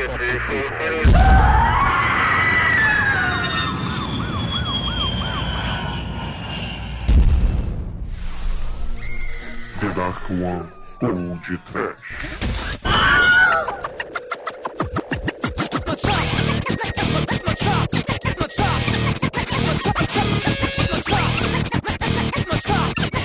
The Dark One Old Trash. Desespero.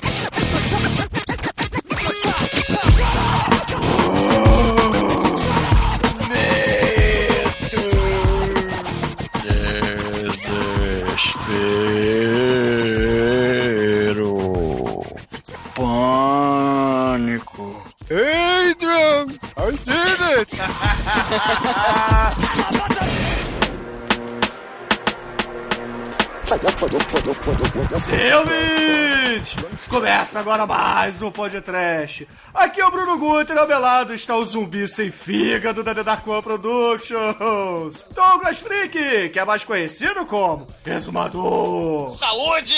Começa agora mais um podcast. Aqui é o Bruno Guter, ao meu lado está o zumbi sem fígado da The Dark One Productions. Douglas Freak, que é mais conhecido como Resumador. Saúde!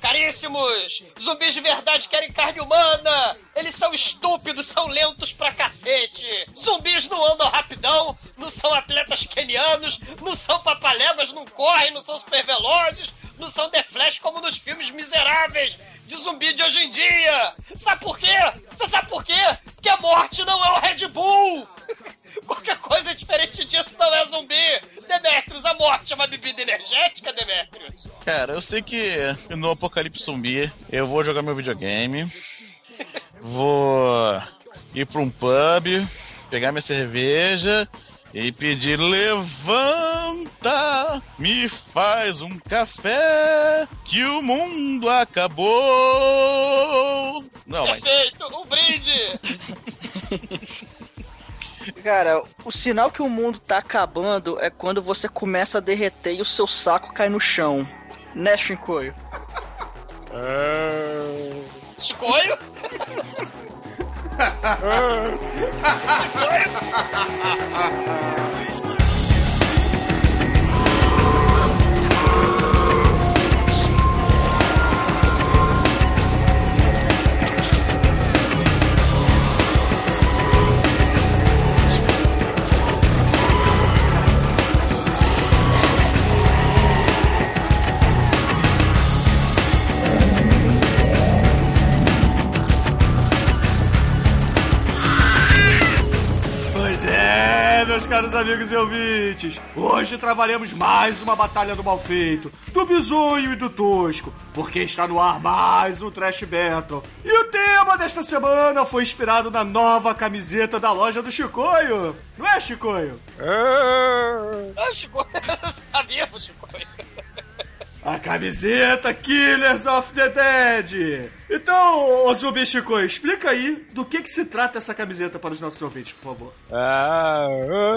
Caríssimos! Zumbis de verdade querem carne humana! Eles são estúpidos, são lentos pra cacete! Zumbis não andam rapidão, não são atletas kenianos, não são papaléguas, não correm, não são super velozes, não são The Flash como nos filmes miseráveis de zumbi de hoje em dia! Sabe por quê? Você sabe por quê? Que a morte não é o Red Bull! Qualquer coisa diferente disso não é zumbi! Demetrius, a morte é uma bebida energética, Demetrius! Cara, eu sei que no Apocalipse Zumbi eu vou jogar meu videogame, vou ir pra um pub, pegar minha cerveja e pedir: levanta, me faz um café, que o mundo acabou. Não, mas. Perfeito! Um brinde! Cara, o sinal que o mundo tá acabando é quando você começa a derreter e o seu saco cai no chão. Né, Shinkoio? Chicoio? Pois meus amigos e ouvintes. Hoje travaremos mais uma batalha do mal feito, do bizonho e do tosco, porque está no ar mais um Trash Battle. E o tema desta semana foi inspirado na nova camiseta da loja do Chicoio. Não é, Chicoio? Ah, Chicoio! Tá vivo, Chicoio! A camiseta Killers of the Dead. Então, Zumbi Chicoio, explica aí do que, que se trata essa camiseta para os nossos ouvintes, por favor. Ah,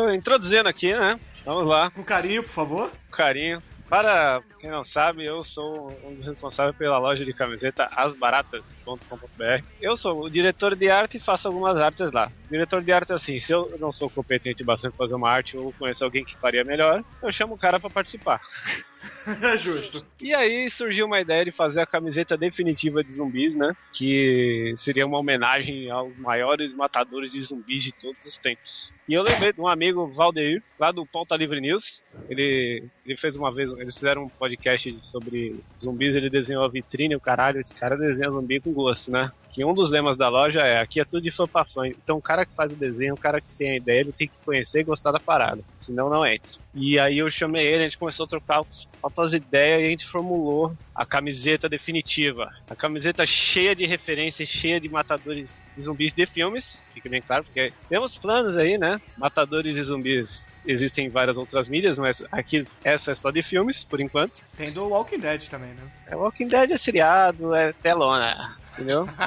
ah, introduzindo aqui, né? Vamos lá, Com carinho, por favor. com carinho. Para quem não sabe, eu sou um dos responsáveis pela loja de camiseta asbaratas.com.br. Eu sou o diretor de arte e faço algumas artes lá. Diretor de arte, assim, se eu não sou competente bastante para fazer uma arte ou conheço alguém que faria melhor, eu chamo o cara para participar. É justo. E aí surgiu uma ideia de fazer a camiseta definitiva de zumbis, né? Que seria uma homenagem aos maiores matadores de zumbis de todos os tempos. E eu lembrei de um amigo, Valdeir, lá do Pauta Livre News. Ele, ele fez uma vez, eles fizeram um podcast sobre zumbis, ele desenhou a vitrine, o caralho, esse cara desenha zumbi com gosto, né? Que um dos lemas da loja é, aqui é tudo de fã pra fã. Então o cara que faz o desenho, o cara que tem a ideia, ele tem que conhecer e gostar da parada. Senão não entra. E aí eu chamei ele, a gente começou a trocar altas ideias e a gente formulou a camiseta definitiva. A camiseta cheia de referências, cheia de matadores de zumbis de filmes, fica bem claro, porque temos planos aí, né? Matadores de zumbis existem em várias outras mídias, mas aqui essa é só de filmes, por enquanto. Tem do Walking Dead também, né? É Walking Dead é seriado, é telona, entendeu?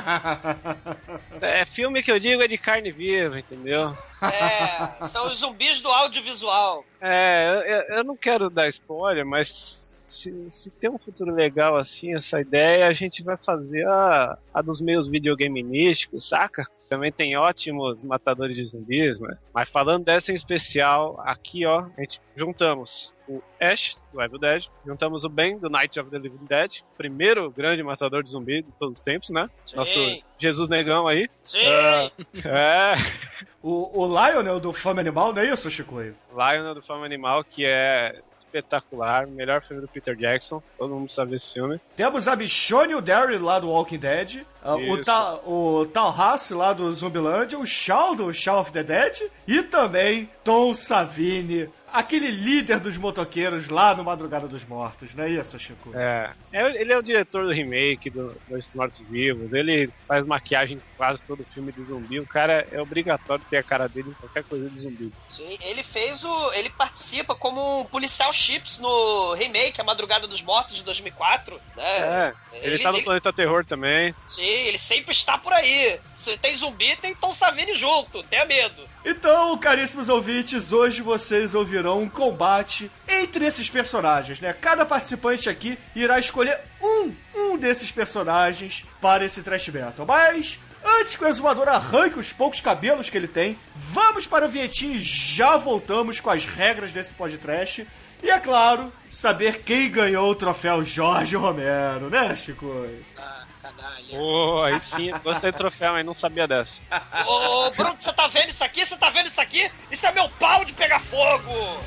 É filme que eu digo é de carne viva, entendeu? É, são os zumbis do audiovisual. É, eu, eu- eu não quero dar spoiler, mas se, se tem um futuro legal assim, essa ideia, a gente vai fazer a, a dos meios videogamenísticos, saca? Também tem ótimos matadores de zumbis, né? Mas falando dessa em especial, aqui ó, a gente juntamos o Ash, do Evil Dead, juntamos o Ben, do Night of the Living Dead, primeiro grande matador de zumbi de todos os tempos, né? Sim. Nosso Jesus Negão aí. Sim! Ah, é. o, o Lionel do Fama Animal, não é isso, Chico? Lionel do Fama Animal, que é espetacular, melhor filme do Peter Jackson, todo mundo sabe esse filme. Temos a Michonne e o Derry lá do Walking Dead, uh, o. Ta, o Talhassi lá do Zumbiland, o Shaw do Shaw of the Dead e também Tom Savini, aquele líder dos motoqueiros lá no Madrugada dos Mortos, não é isso, Chico? É, é, ele é o diretor do remake do Dois Mortos Vivos, ele faz maquiagem em quase todo filme de zumbi, o cara é obrigatório ter a cara dele em qualquer coisa de zumbi. Sim, ele fez o. Ele participa como um policial Chips no remake A Madrugada dos Mortos de 2004. Né? É, ele, tá no Planeta Terror também. Sim, ele sempre está por aí. Se tem zumbi, tem Tom Savini junto, tenha medo. Então, caríssimos ouvintes, hoje vocês ouvirão um combate entre esses personagens, né? Cada participante aqui irá escolher um, um desses personagens para esse Trash Battle. Mas, antes que o exumador arranque os poucos cabelos que ele tem, vamos para o Vietinho e já voltamos com as regras desse podcast. E, é claro, saber quem ganhou o troféu Jorge Romero, né, Chico? Ah, canalha. Pô, aí sim, gostei do troféu, mas não sabia dessa. Ô, Bruno, você tá vendo isso aqui? Você tá vendo isso aqui? Isso é meu pau de pegar fogo!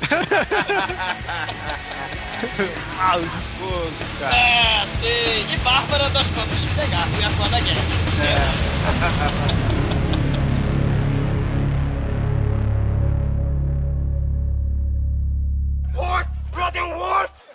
Pau de fogo, cara. É, sim. E Bárbara, nós vamos pegar, fui atuar na guerra.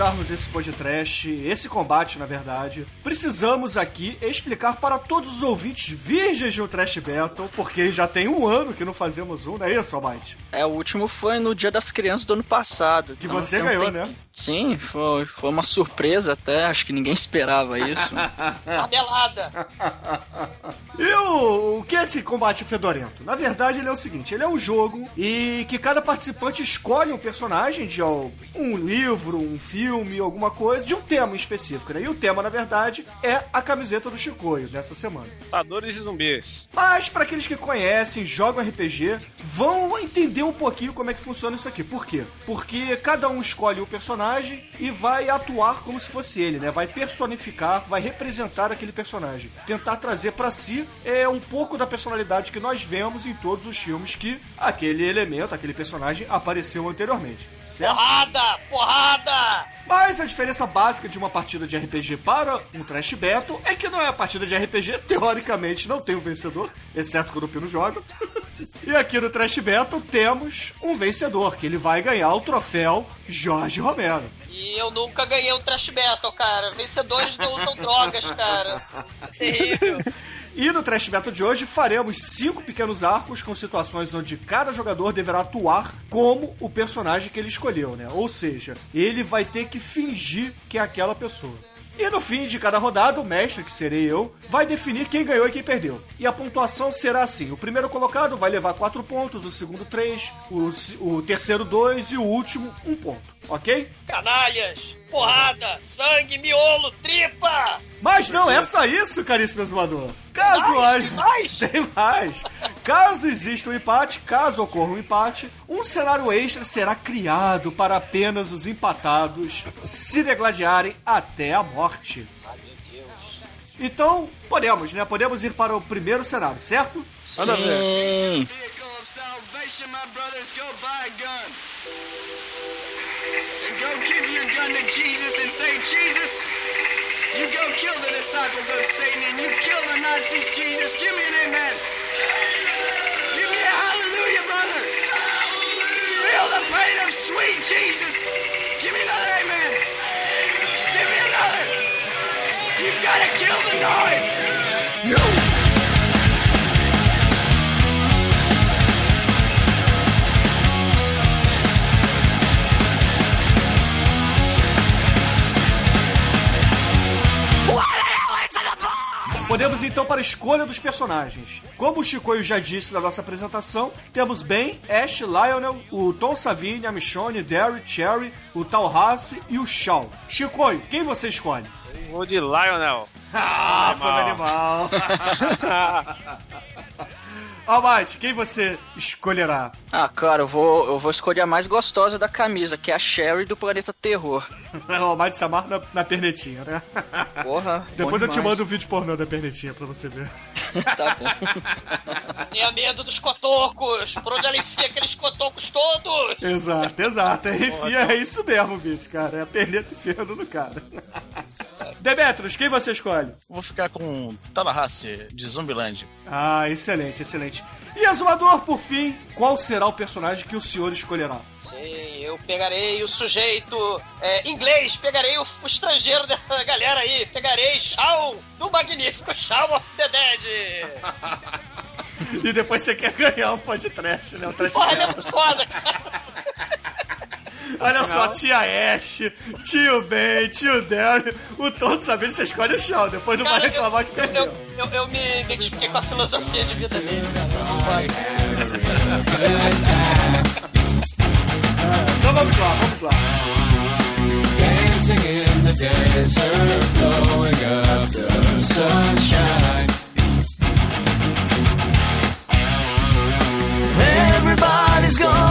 antes começarmos esse podcast, esse combate, na verdade, precisamos aqui explicar para todos os ouvintes virgens do Trash Battle, porque já tem um ano que não fazemos um, não é isso, Almighty? É, o último foi no Dia das Crianças do ano passado. Que Então, você tem um ganhou, tempinho. né? Sim, foi, foi uma surpresa até, acho que ninguém esperava isso. Tabelada. E o, o que é esse combate fedorento? Na verdade, ele é o seguinte: ele é um jogo e que cada participante escolhe um personagem de ó, um livro, um filme, alguma coisa, de um tema específico, né? E o tema, na verdade, é a camiseta do Chicoio dessa semana. Lutadores e zumbis. Mas para aqueles que conhecem, jogam RPG, vão entender um pouquinho como é que funciona isso aqui. Por quê? Porque cada um escolhe o personagem e vai atuar como se fosse ele, né? Vai personificar, vai representar aquele personagem, tentar trazer para si é um pouco da personalidade que nós vemos em todos os filmes que aquele elemento, aquele personagem apareceu anteriormente. Certo? Porrada! Porrada! Mas a diferença básica de uma partida de RPG para um Trash Battle é que não é a partida de RPG, teoricamente não tem um vencedor, exceto quando o Pino joga. e aqui no Trash Battle temos um vencedor, que ele vai ganhar o troféu Jorge Romero. E eu nunca ganhei um trash battle, cara. Vencedores não usam drogas, cara. Terrível. E no Trash Battle de hoje faremos cinco pequenos arcos com situações onde cada jogador deverá atuar como o personagem que ele escolheu, né? Ou seja, ele vai ter que fingir que é aquela pessoa. E no fim de cada rodada, o mestre, que serei eu, vai definir quem ganhou e quem perdeu. E a pontuação será assim: o primeiro colocado vai levar 4 pontos, o segundo 3, o, o terceiro 2 e o último 1 ponto. Ok? Canalhas! Porrada! Sangue, miolo, tripa! Mas não é só isso, caríssimo exumador. Caso Mais? haja- Tem mais? Tem mais. Caso exista um empate, caso ocorra um empate, um cenário extra será criado para apenas os empatados se degladiarem até a morte. Então, podemos, né? Podemos ir para o primeiro cenário, certo? Ver. Sim. vehicle of salvation, my brothers, go give your gun to Jesus and say, Jesus, you go kill the disciples of Satan and you kill the Nazis, Jesus. Give me an amen. Give me a hallelujah, brother. Feel the pain of sweet Jesus. Give me another amen. Give me another. You've got to kill the noise. Podemos então para a escolha dos personagens. Como o Chicoio já disse na nossa apresentação, temos Ben, Ash, Lionel, o Tom Savini, a Michonne, Derry, Cherry, o Talhassi e o Shaw. Chicoio, quem você escolhe? Vou de Lionel. Ah, foi animal. Almighty, quem você escolherá? Ah, cara, eu vou, eu vou escolher a mais gostosa da camisa, que é a Sherry do Planeta Terror. O Almighty se amarra na, na pernetinha, né? Porra. Depois eu te mando um vídeo pornô da pernetinha pra você ver. Tá bom. Tenha medo dos cotocos. Por onde ela enfia aqueles cotocos todos? Exato, exato. É, enfia, é isso mesmo, Vince, cara. É a perneta enfiando no cara. Demetrius, quem você escolhe? Vou ficar com Tallahassee, de Zumbiland. Ah, excelente, excelente. E Azumador, por fim, qual será o personagem que o senhor escolherá? Sim, eu pegarei o sujeito é, inglês, pegarei o, o estrangeiro dessa galera aí, pegarei Shawn, do magnífico Shawn of the Dead. E depois você quer ganhar um podcast, né? Um trash Porra, ele é metal. muito foda, cara. Olha só, tia Ash, tio Ben, tio Derry, o Tom sabendo você escolhe o chão, depois não vai Cara, eu, reclamar que eu, perdeu. eu, eu, eu me identifiquei com a filosofia de vida dele, cara. Não vai. Então vamos lá, vamos lá. Dancing in the desert, blowing up the sunshine. Everybody's gone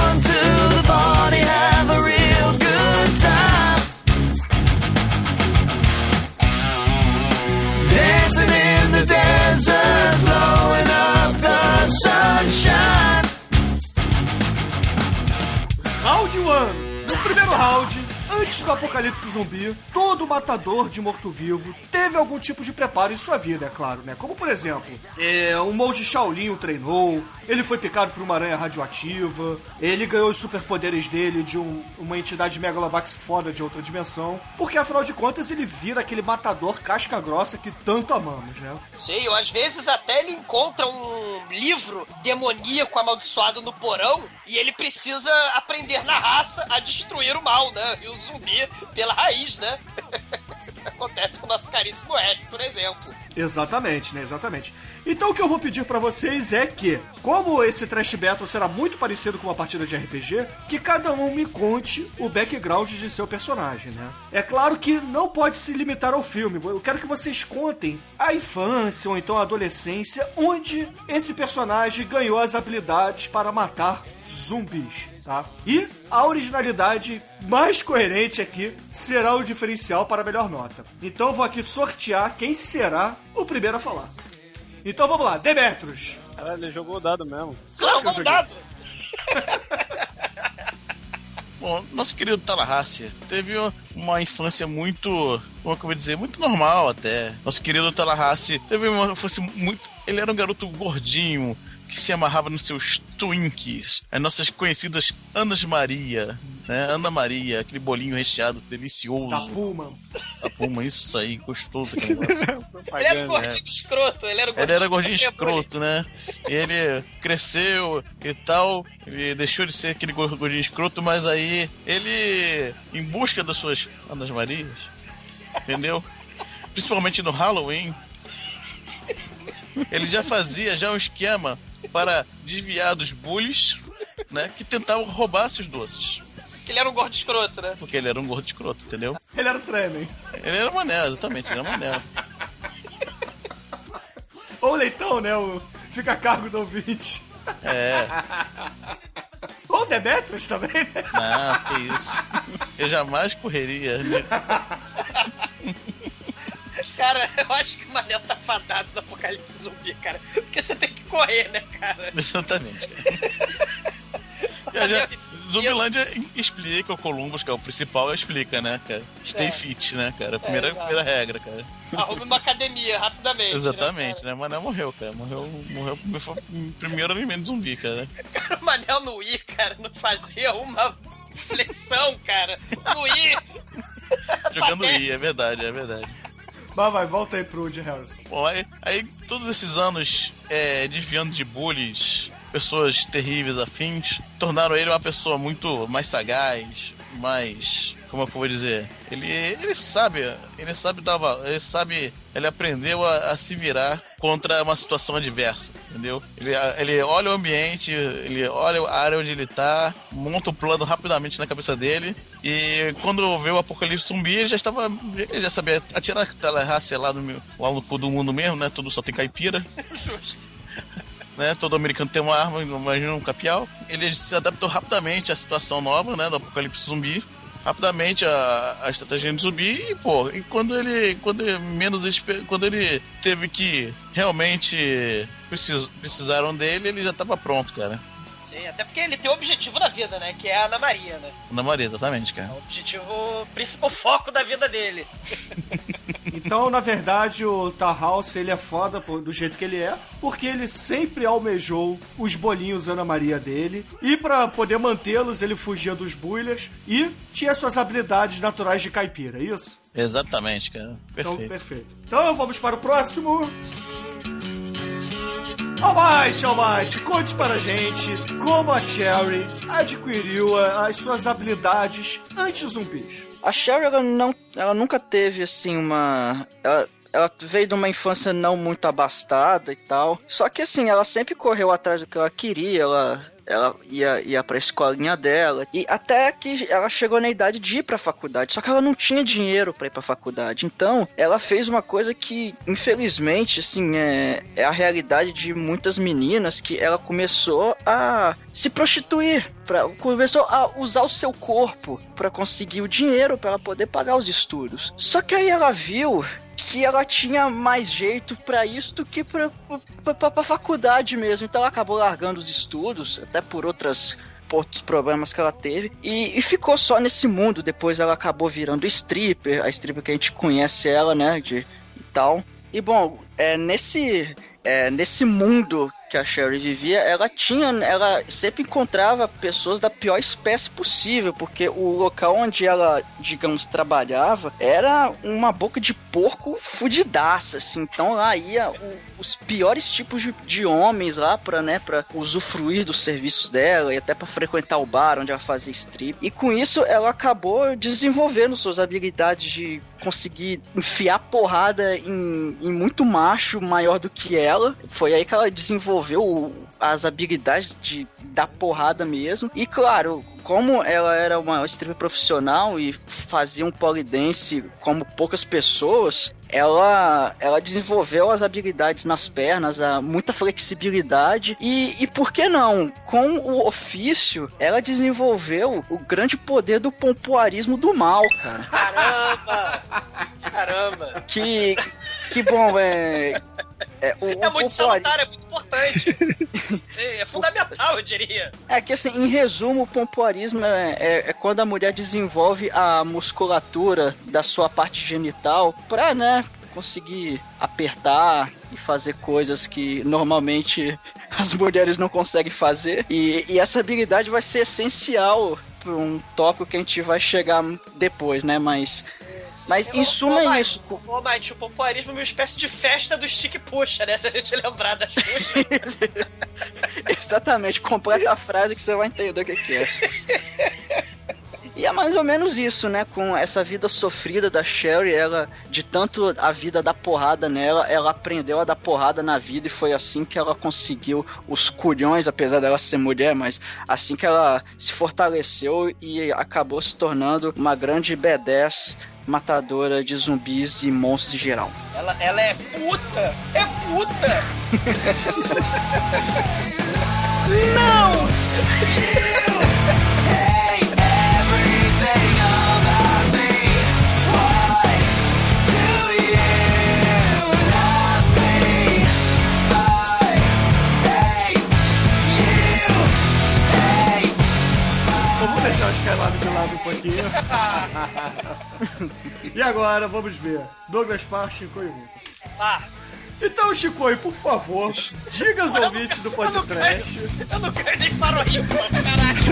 antes do apocalipse zumbi, todo matador de morto-vivo teve algum tipo de preparo em sua vida, é claro, né? Como, por exemplo, é, um monge Shaolin o treinou, ele foi picado por uma aranha radioativa, ele ganhou os superpoderes dele de um- uma entidade Megalovax foda de outra dimensão, porque afinal de contas ele vira aquele matador casca grossa que tanto amamos, né? Sim, ou às vezes até ele encontra um livro demoníaco amaldiçoado no porão e ele precisa aprender na raça a destruir o mal, né? E o zumbi pela raiz, né? Isso acontece com o nosso caríssimo Ash, por exemplo. Exatamente, né? Exatamente. Então o que eu vou pedir pra vocês é que, como esse Trash Battle será muito parecido com uma partida de RPG, que cada um me conte o background de seu personagem, né? É claro que não pode se limitar ao filme. Eu quero que vocês contem a infância ou então a adolescência onde esse personagem ganhou as habilidades para matar zumbis. Tá? E a originalidade mais coerente aqui será o diferencial para a melhor nota. Então vou aqui sortear quem será o primeiro a falar. Então vamos lá, Demetrius. Caralho, ele jogou o dado mesmo. Claro que eu Não, joguei. dado. Bom, nosso querido Tallahassee teve uma infância muito, como é que eu vou dizer, muito normal até. Nosso querido Tallahassee teve uma infância muito... Ele era um garoto gordinho, que se amarrava nos seus Twinkies, as nossas conhecidas Anas Maria, né? Ana Maria, aquele bolinho recheado delicioso. Da Puma. A Puma, isso aí, gostoso negócio. Ele era um gordinho escroto, ele era um Ele era gordinho escroto, né? E ele cresceu e tal. Ele deixou de ser aquele gordinho escroto, mas aí ele, em busca das suas Anas Marias, entendeu? Principalmente no Halloween, ele já fazia já um esquema para desviar dos bullies, né? Que tentavam roubar seus doces. Que ele era um gordo escroto, né? Porque ele era um gordo escroto, entendeu? Ele era o Tremen. Ele era mané, exatamente, ele era mané. Ou o Leitão, né? O... Fica a cargo do ouvinte. É, Ou o Demetrius também, né? não, que isso. Eu jamais correria. Cara, eu acho que o Manel tá fadado no apocalipse zumbi, cara. Porque você tem que correr, né, cara? Exatamente. E a Zumbilândia explica, o Columbus, que é o principal, explica, né, cara? Stay É. fit, né, cara? Primeira, exato. primeira regra, cara. Arrume uma academia rapidamente. Exatamente, Né, né? Mas não morreu, cara. Morreu, morreu foi o primeiro alimento zumbi, cara. cara? O Manel no Wii, cara, não fazia uma flexão, cara. No Wii. Jogando. I, é verdade, é verdade. Mas vai, volta aí pro Woody Harrison. Bom, aí, aí todos esses anos é, desviando de bullies, pessoas terríveis afins, tornaram ele uma pessoa muito mais sagaz, mais. Como é eu vou dizer? Ele, ele sabe, ele sabe dar, ele sabe ele aprendeu a, a se virar contra uma situação adversa, entendeu? Ele, ele olha o ambiente, ele olha a área onde ele tá, monta o plano rapidamente na cabeça dele e quando vê o apocalipse zumbi, ele já estava. Ele já sabia atirar aquela raça lá no, lá no cu do mundo mesmo, né? Tudo só tem caipira. Justo. Né? Todo americano tem uma arma, imagina um capial. Ele se adaptou rapidamente à situação nova, né? Do apocalipse zumbi. Rapidamente a, a estratégia de zumbi e, pô, e quando ele. Quando ele menos quando ele teve que realmente precis, precisaram dele, ele já estava pronto, cara. Sim, até porque ele tem um objetivo na vida, né? Que é a Ana Maria, né? Na Maria, exatamente, cara. O objetivo principal foco da vida dele. Então, na verdade, o Tarhouse, ele é foda do jeito que ele é, porque ele sempre almejou os bolinhos Ana Maria dele, e pra poder mantê-los, ele fugia dos builhers e tinha suas habilidades naturais de caipira, é isso? Exatamente, cara. Então, Perfeito. perfeito. Então, vamos para o próximo. Almighty, Almighty, conte para a gente como a Cherry adquiriu as suas habilidades anti-zumbis. A Sherry, ela, não, ela nunca teve, assim, uma... Ela, ela veio de uma infância não muito abastada e tal. Só que, assim, ela sempre correu atrás do que ela queria. Ela, ela ia, ia pra escolinha dela. E até que ela chegou na idade de ir pra faculdade. Só que ela não tinha dinheiro pra ir pra faculdade. Então, ela fez uma coisa que, infelizmente, assim, é, é a realidade de muitas meninas. Que ela começou a se prostituir. Pra, começou a usar o seu corpo pra conseguir o dinheiro pra ela poder pagar os estudos. Só que aí ela viu que ela tinha mais jeito pra isso do que pra faculdade mesmo. Então ela acabou largando os estudos, até por outras outros problemas que ela teve e, e ficou só nesse mundo. Depois ela acabou virando stripper, a stripper que a gente conhece ela, né, de e tal. E bom, é nesse é, nesse mundo que a Sherry vivia, ela tinha, ela sempre encontrava pessoas da pior espécie possível, porque o local onde ela, digamos, trabalhava era uma boca de porco fudidaça, assim. Então lá ia o- os piores tipos de, de homens lá pra, né, pra usufruir dos serviços dela e até pra frequentar o bar onde ela fazia strip. E com isso ela acabou desenvolvendo suas habilidades de conseguir enfiar porrada em, em muito macho maior do que ela. Foi aí que ela desenvolveu o- as habilidades de dar porrada mesmo. E claro, como ela era uma stripper profissional e fazia um polidense como poucas pessoas, ela, ela desenvolveu as habilidades nas pernas, a, muita flexibilidade e, e por que não? Com o ofício, ela desenvolveu o grande poder do pompoarismo do mal, cara. Caramba! Caramba! Que, que bom, é... É, o, É muito pompoarismo- salutar, é muito importante. É, é fundamental, eu diria. É que assim, em resumo, o pompoarismo é, é- é quando a mulher desenvolve a musculatura da sua parte genital pra, né, conseguir apertar e fazer coisas que normalmente as mulheres não conseguem fazer. E, e essa habilidade vai ser essencial para um tópico que a gente vai chegar depois, né? Mas, mas em suma é isso. Ô, Mate, o pompoarismo é uma espécie de festa do stick puxa, né? Se a gente lembrar das puxas. Exatamente, completa a frase que você vai entender o que é. E é mais ou menos isso, né? Com essa vida sofrida da Sherry, ela, de tanto a vida dar porrada nela, ela aprendeu a dar porrada na vida e foi assim que ela conseguiu os culhões, apesar dela ser mulher, mas assim que ela se fortaleceu e acabou se tornando uma grande B10 matadora de zumbis e monstros em geral. Ela, ela é puta! É puta! Então, deixar os calados de lado um pouquinho. e agora, vamos ver. Douglas Parr, Chico e Lucas. Ah, Então, Chico, por favor, diga aos ouvintes do podcast. eu não quero nem o rio, caralho!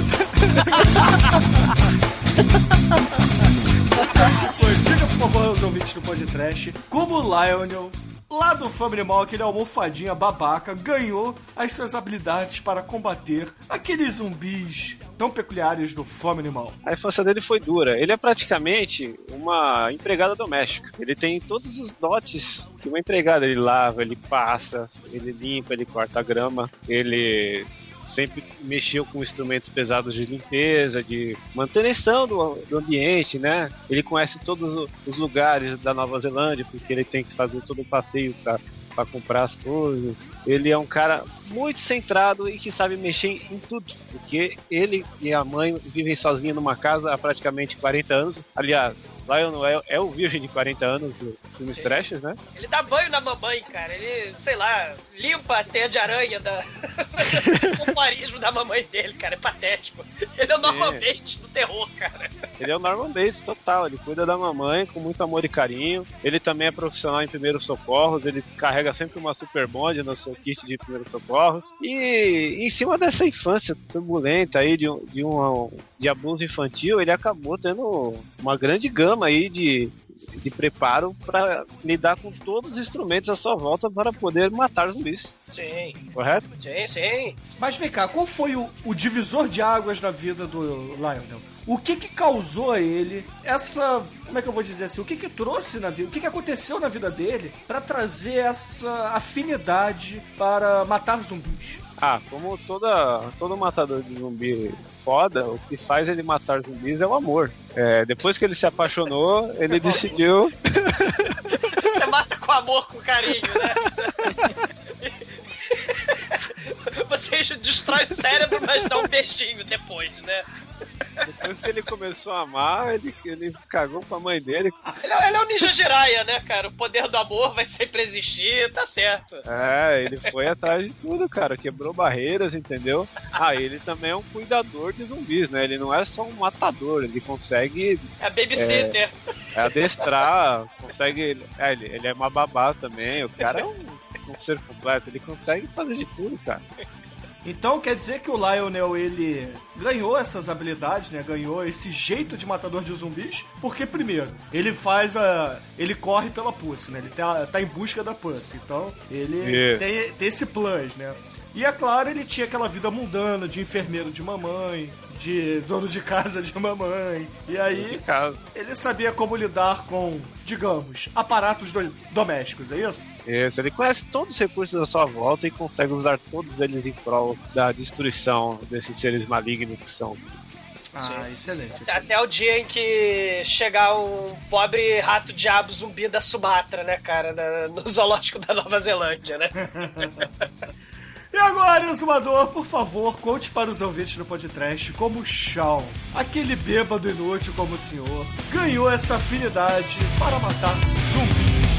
Chico, diga, por favor, aos ouvintes do podcast como o Lionel lá do Family Mall, aquele almofadinha babaca, ganhou as suas habilidades para combater aqueles zumbis tão peculiares do Family Mall. A infância dele foi dura. Ele é praticamente uma empregada doméstica. Ele tem todos os dotes de uma empregada. Ele lava, ele passa, ele limpa, ele corta a grama, ele sempre mexeu com instrumentos pesados de limpeza, de manutenção do, do ambiente, né? Ele conhece todos os lugares da Nova Zelândia, porque ele tem que fazer todo o passeio para para comprar as coisas. Ele é um cara muito centrado e que sabe mexer em tudo, porque ele e a mãe vivem sozinhos numa casa há praticamente 40 anos. Aliás, Lionel é, é o virgem de 40 anos dos filmes Sim. trashes, né? Ele dá banho na mamãe, cara. Ele, sei lá, limpa a teia de aranha da... o parismo da mamãe dele, cara. É patético. Ele é o. Norman Bates do terror, cara. Ele é o Norman Bates total, ele cuida da mamãe com muito amor e carinho. Ele também é profissional em primeiros socorros, ele carrega sempre uma super bonde no seu kit de primeiros socorros. E em cima dessa infância turbulenta aí de, um- de, um, de abuso infantil, ele acabou tendo uma grande gama aí de, de preparo para lidar com todos os instrumentos à sua volta para poder matar zumbis, Sim, correto? sim, sim. Mas vem cá, qual foi o, o divisor de águas na vida do Lionel? O que que causou a ele essa, como é que eu vou dizer assim, o que que trouxe na vida, o que que aconteceu na vida dele pra trazer essa afinidade para matar zumbis? Ah, como toda, todo matador de zumbi foda, o que faz ele matar zumbis é o amor. É, depois que ele se apaixonou, ele decidiu. Você mata com amor, com carinho, né? Você destrói o cérebro, mas dá um beijinho depois, né? Depois que ele começou a amar, ele, ele cagou pra mãe dele. Ele é, ele é o Ninja Jiraiya, né, cara? O poder do amor vai sempre existir, tá certo. É, ele foi atrás de tudo, cara. Quebrou barreiras, entendeu? Ah, ele também é um cuidador de zumbis, né? Ele não é só um matador, ele consegue É babysitter. adestrar, consegue. É, ele, ele é uma babá também. O cara é um, um ser completo, ele consegue fazer de tudo, cara. Então quer dizer que o Lionel ele ganhou essas habilidades, né? Ganhou esse jeito de matador de zumbis, porque primeiro, ele faz a ele corre pela Pussy, né? Ele tá, tá em busca da Pussy. Então, ele Isso. tem, tem esse plus, né? E é claro, ele tinha aquela vida mundana de enfermeiro de mamãe, de dono de casa de mamãe. E aí, ele sabia como lidar com, digamos, aparatos do- domésticos, é isso? Isso, ele conhece todos os recursos à sua volta e consegue usar todos eles em prol da destruição desses seres malignos que são. Ah, excelente. Até- excelente. Até o dia em que chegar um pobre rato diabo zumbi da Sumatra, né, cara? no zoológico da Nova Zelândia, né? E agora, Exumador, por favor, conte para os ouvintes do podcast como o Shawn, aquele bêbado inútil como o senhor, ganhou essa afinidade para matar zumbis.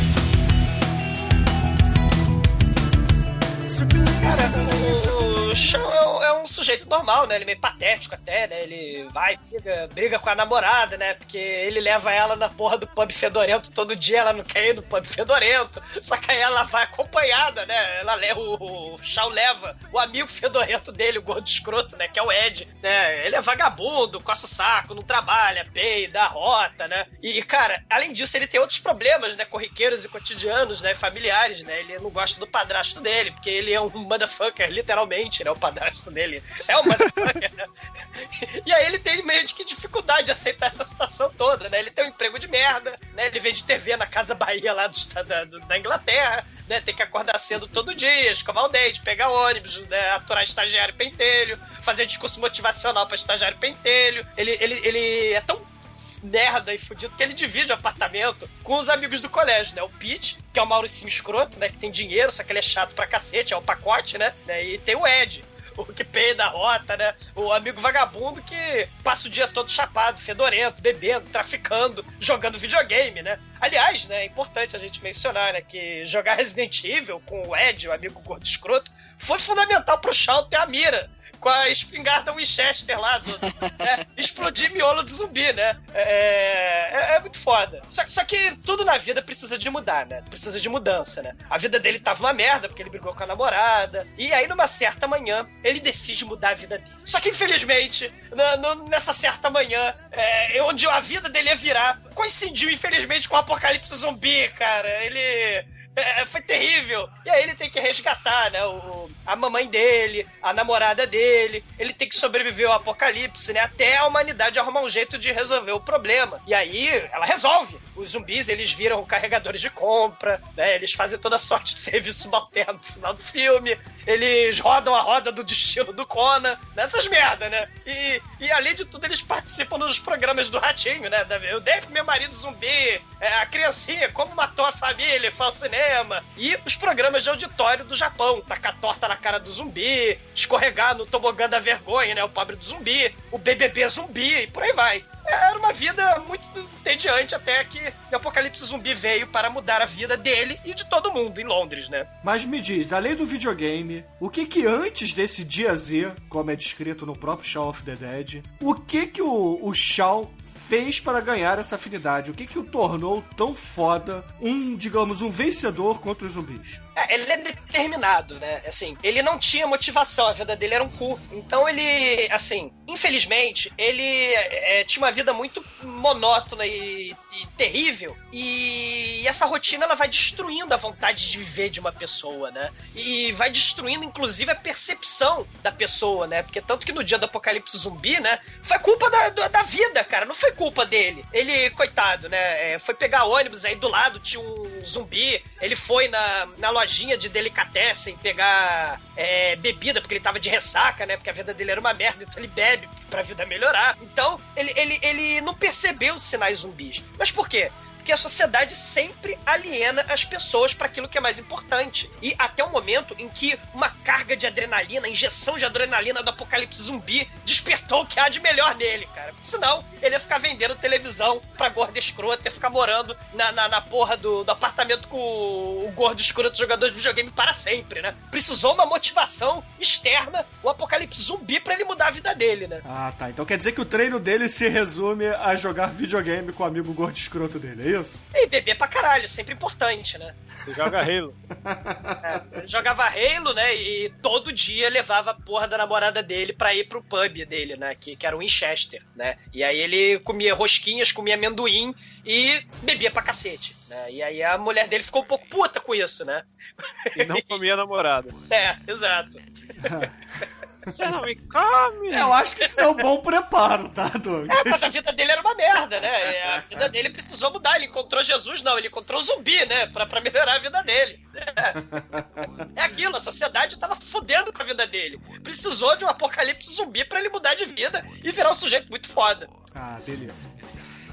Cara, o Shawn é um, é um sujeito normal, né? Ele é meio patético até, né? Ele vai, briga, briga com a namorada, né? Porque ele leva ela na porra do pub fedorento todo dia, ela não quer ir no pub fedorento. Só que aí ela vai acompanhada, né? Ela leva, o, o Shawn leva o amigo fedorento dele, o gordo escroto, né? Que é o Ed, né? Ele é vagabundo, coça o saco, não trabalha, peida, rota, né? E, cara, além disso, ele tem outros problemas, né? Corriqueiros e cotidianos, né? Familiares, né? Ele não gosta do padrasto dele, porque ele é um motherfucker, literalmente, né? O padrasto dele é né? E aí ele tem meio de que dificuldade de aceitar essa situação toda, né? Ele tem um emprego de merda, né? Ele vende TV na Casa Bahia lá do, da, da Inglaterra, né? Tem que acordar cedo todo dia, escovar o dente, pegar ônibus, né? aturar estagiário pentelho, fazer discurso motivacional pra estagiário pentelho. Ele, ele, ele é tão merda e fudido que ele divide o apartamento com os amigos do colégio, né? O Pete, que é o Mauricinho escroto, né? Que tem dinheiro, só que ele é chato pra cacete, é o pacote, né? E tem o Ed, o que peida a rota, né? O amigo vagabundo que passa o dia todo chapado, fedorento, bebendo, traficando, jogando videogame, né? Aliás, né, é importante a gente mencionar, né, que jogar Resident Evil com o Ed, o amigo gordo escroto, foi fundamental pro Shawn ter a mira com a espingarda Winchester lá, do, né? explodir miolo de zumbi, né? É, é, é muito foda. Só, só que tudo na vida precisa de mudar, né? Precisa de mudança, né? A vida dele tava uma merda, porque ele brigou com a namorada. E aí, numa certa manhã, ele decide mudar a vida dele. Só que, infelizmente, na- no- nessa certa manhã, é, onde a vida dele ia virar, coincidiu, infelizmente, com o apocalipse zumbi, cara. Ele É, foi terrível. E aí ele tem que resgatar, né? O, a mamãe dele, a namorada dele. Ele tem que sobreviver ao apocalipse, né? Até a humanidade arrumar um jeito de resolver o problema. E aí ela resolve. Os zumbis, eles viram carregadores de compra, né? Eles fazem toda sorte de serviço subalterno no final do filme. Eles rodam a roda do destino do Conan. Nessas merda, né? E, e além de tudo, eles participam nos programas do Ratinho, né? Eu dei pro meu marido zumbi, é, a criancinha, como matou a família, foi ao cinema. E os programas de auditório do Japão. Tacar torta na cara do zumbi, escorregar no tobogã da vergonha, né? O pobre do zumbi, o BBB zumbi e por aí vai. Era uma vida muito entediante até que o apocalipse zumbi veio para mudar a vida dele e de todo mundo em Londres, né? Mas me diz, além do videogame, o que que antes desse dia Z, como é descrito no próprio Shaun of the Dead, o que que o, o Shaun fez para ganhar essa afinidade? O que que o tornou tão foda, um, digamos, um vencedor contra os zumbis? É, ele é determinado, né? Assim, ele não tinha motivação, a vida dele era um cu. Então ele, assim, infelizmente, ele é, tinha uma vida muito monótona e, e terrível. E essa rotina ela vai destruindo a vontade de viver de uma pessoa, né? E vai destruindo, inclusive, a percepção da pessoa, né? Porque tanto que no dia do apocalipse zumbi, né? Foi culpa da, da, da vida, cara. Não foi culpa dele. Ele, coitado, né? é, foi pegar ônibus, aí do lado tinha um zumbi. Ele foi na, na lojinha de delicatessen pegar é, bebida, porque ele tava de ressaca, né? Porque a vida dele era uma merda, então ele bebe pra vida melhorar. Então, ele, ele, ele não percebeu os sinais zumbis. Mas por quê? Porque a sociedade sempre aliena as pessoas para aquilo que é mais importante. E até o momento em que uma carga de adrenalina, injeção de adrenalina do apocalipse zumbi despertou o que há de melhor nele, cara. Porque senão ele ia ficar vendendo televisão pra gorda escrota, ia ficar morando na, na, na porra do, do apartamento com o, o gordo escroto jogador de videogame para sempre, né? Precisou uma motivação externa, o apocalipse zumbi pra ele mudar a vida dele, né? Ah, tá. Então quer dizer que o treino dele se resume a jogar videogame com o amigo gordo escroto dele, é isso? E beber pra caralho, sempre importante, né? Você joga Halo. É, ele jogava Halo, né? E todo dia levava a porra da namorada dele pra ir pro pub dele, né? Que, que era o Winchester, né? E aí ele comia rosquinhas, comia amendoim e bebia pra cacete. Né? E aí a mulher dele ficou um pouco puta com isso, né? E não comia a namorada. É, exato. Você não me come! Eu acho que isso é um bom preparo, tá, Doug? É, mas a vida dele era uma merda, né? É, A vida dele precisou mudar. Ele encontrou Jesus, não, ele encontrou o zumbi, né? Pra, pra melhorar a vida dele. É. É aquilo, a sociedade tava fudendo com a vida dele. Precisou de um apocalipse zumbi pra ele mudar de vida e virar um sujeito muito foda. Ah, beleza.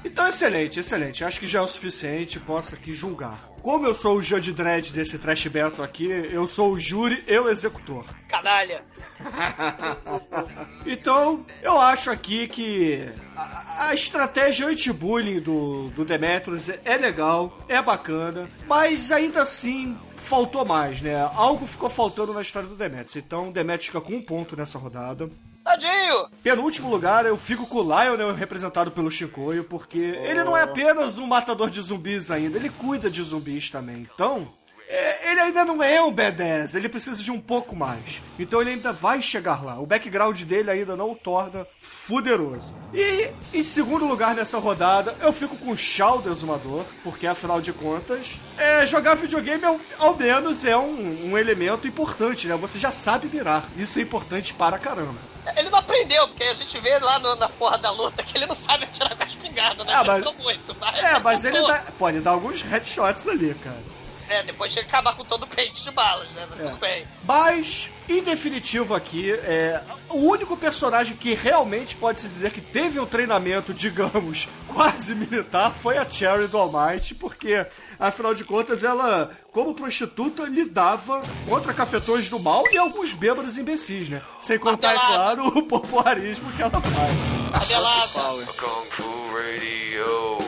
Então, excelente, excelente. Acho que já é o suficiente, posso aqui julgar. Como eu sou o Judge Dredd desse Trash Battle aqui, eu sou o júri e o executor. Canalha. Então, eu acho aqui que a, a estratégia anti-bullying do, do Demetrius é legal, é bacana, mas ainda assim faltou mais, né? Algo ficou faltando na história do Demetrius. Então, o Demetrius fica com um ponto nessa rodada. Tadinho! Penúltimo lugar, eu fico com o Lionel representado pelo Chicoio, porque ele não é apenas um matador de zumbis ainda, ele cuida de zumbis também. Então, é, ele ainda não é um B10, ele precisa de um pouco mais. Então ele ainda vai chegar lá. O background dele ainda não o torna fuderoso. E em segundo lugar nessa rodada, eu fico com o Shao do Exumador, porque afinal de contas, é, jogar videogame ao, ao menos é um, um elemento importante, né? Você já sabe mirar. Isso é importante para caramba. Ele não aprendeu, porque a gente vê lá no- na porra da luta que ele não sabe atirar com a espingarda, né? Já mas- muito, mas É, mas ele dá- pode dar alguns headshots ali, cara. É, depois de acabar com todo o pente de balas, né? É. Mas tudo bem. Mas, em definitivo aqui, é, o único personagem que realmente pode se dizer que teve um treinamento, digamos, quase militar foi a Cherry do Almighty, porque, afinal de contas, ela, como prostituta, lidava contra cafetões do mal e alguns bêbados imbecis, né? Sem contar, é Martelado. claro, o popularismo que ela faz. Martelada. Kung Fu Radio.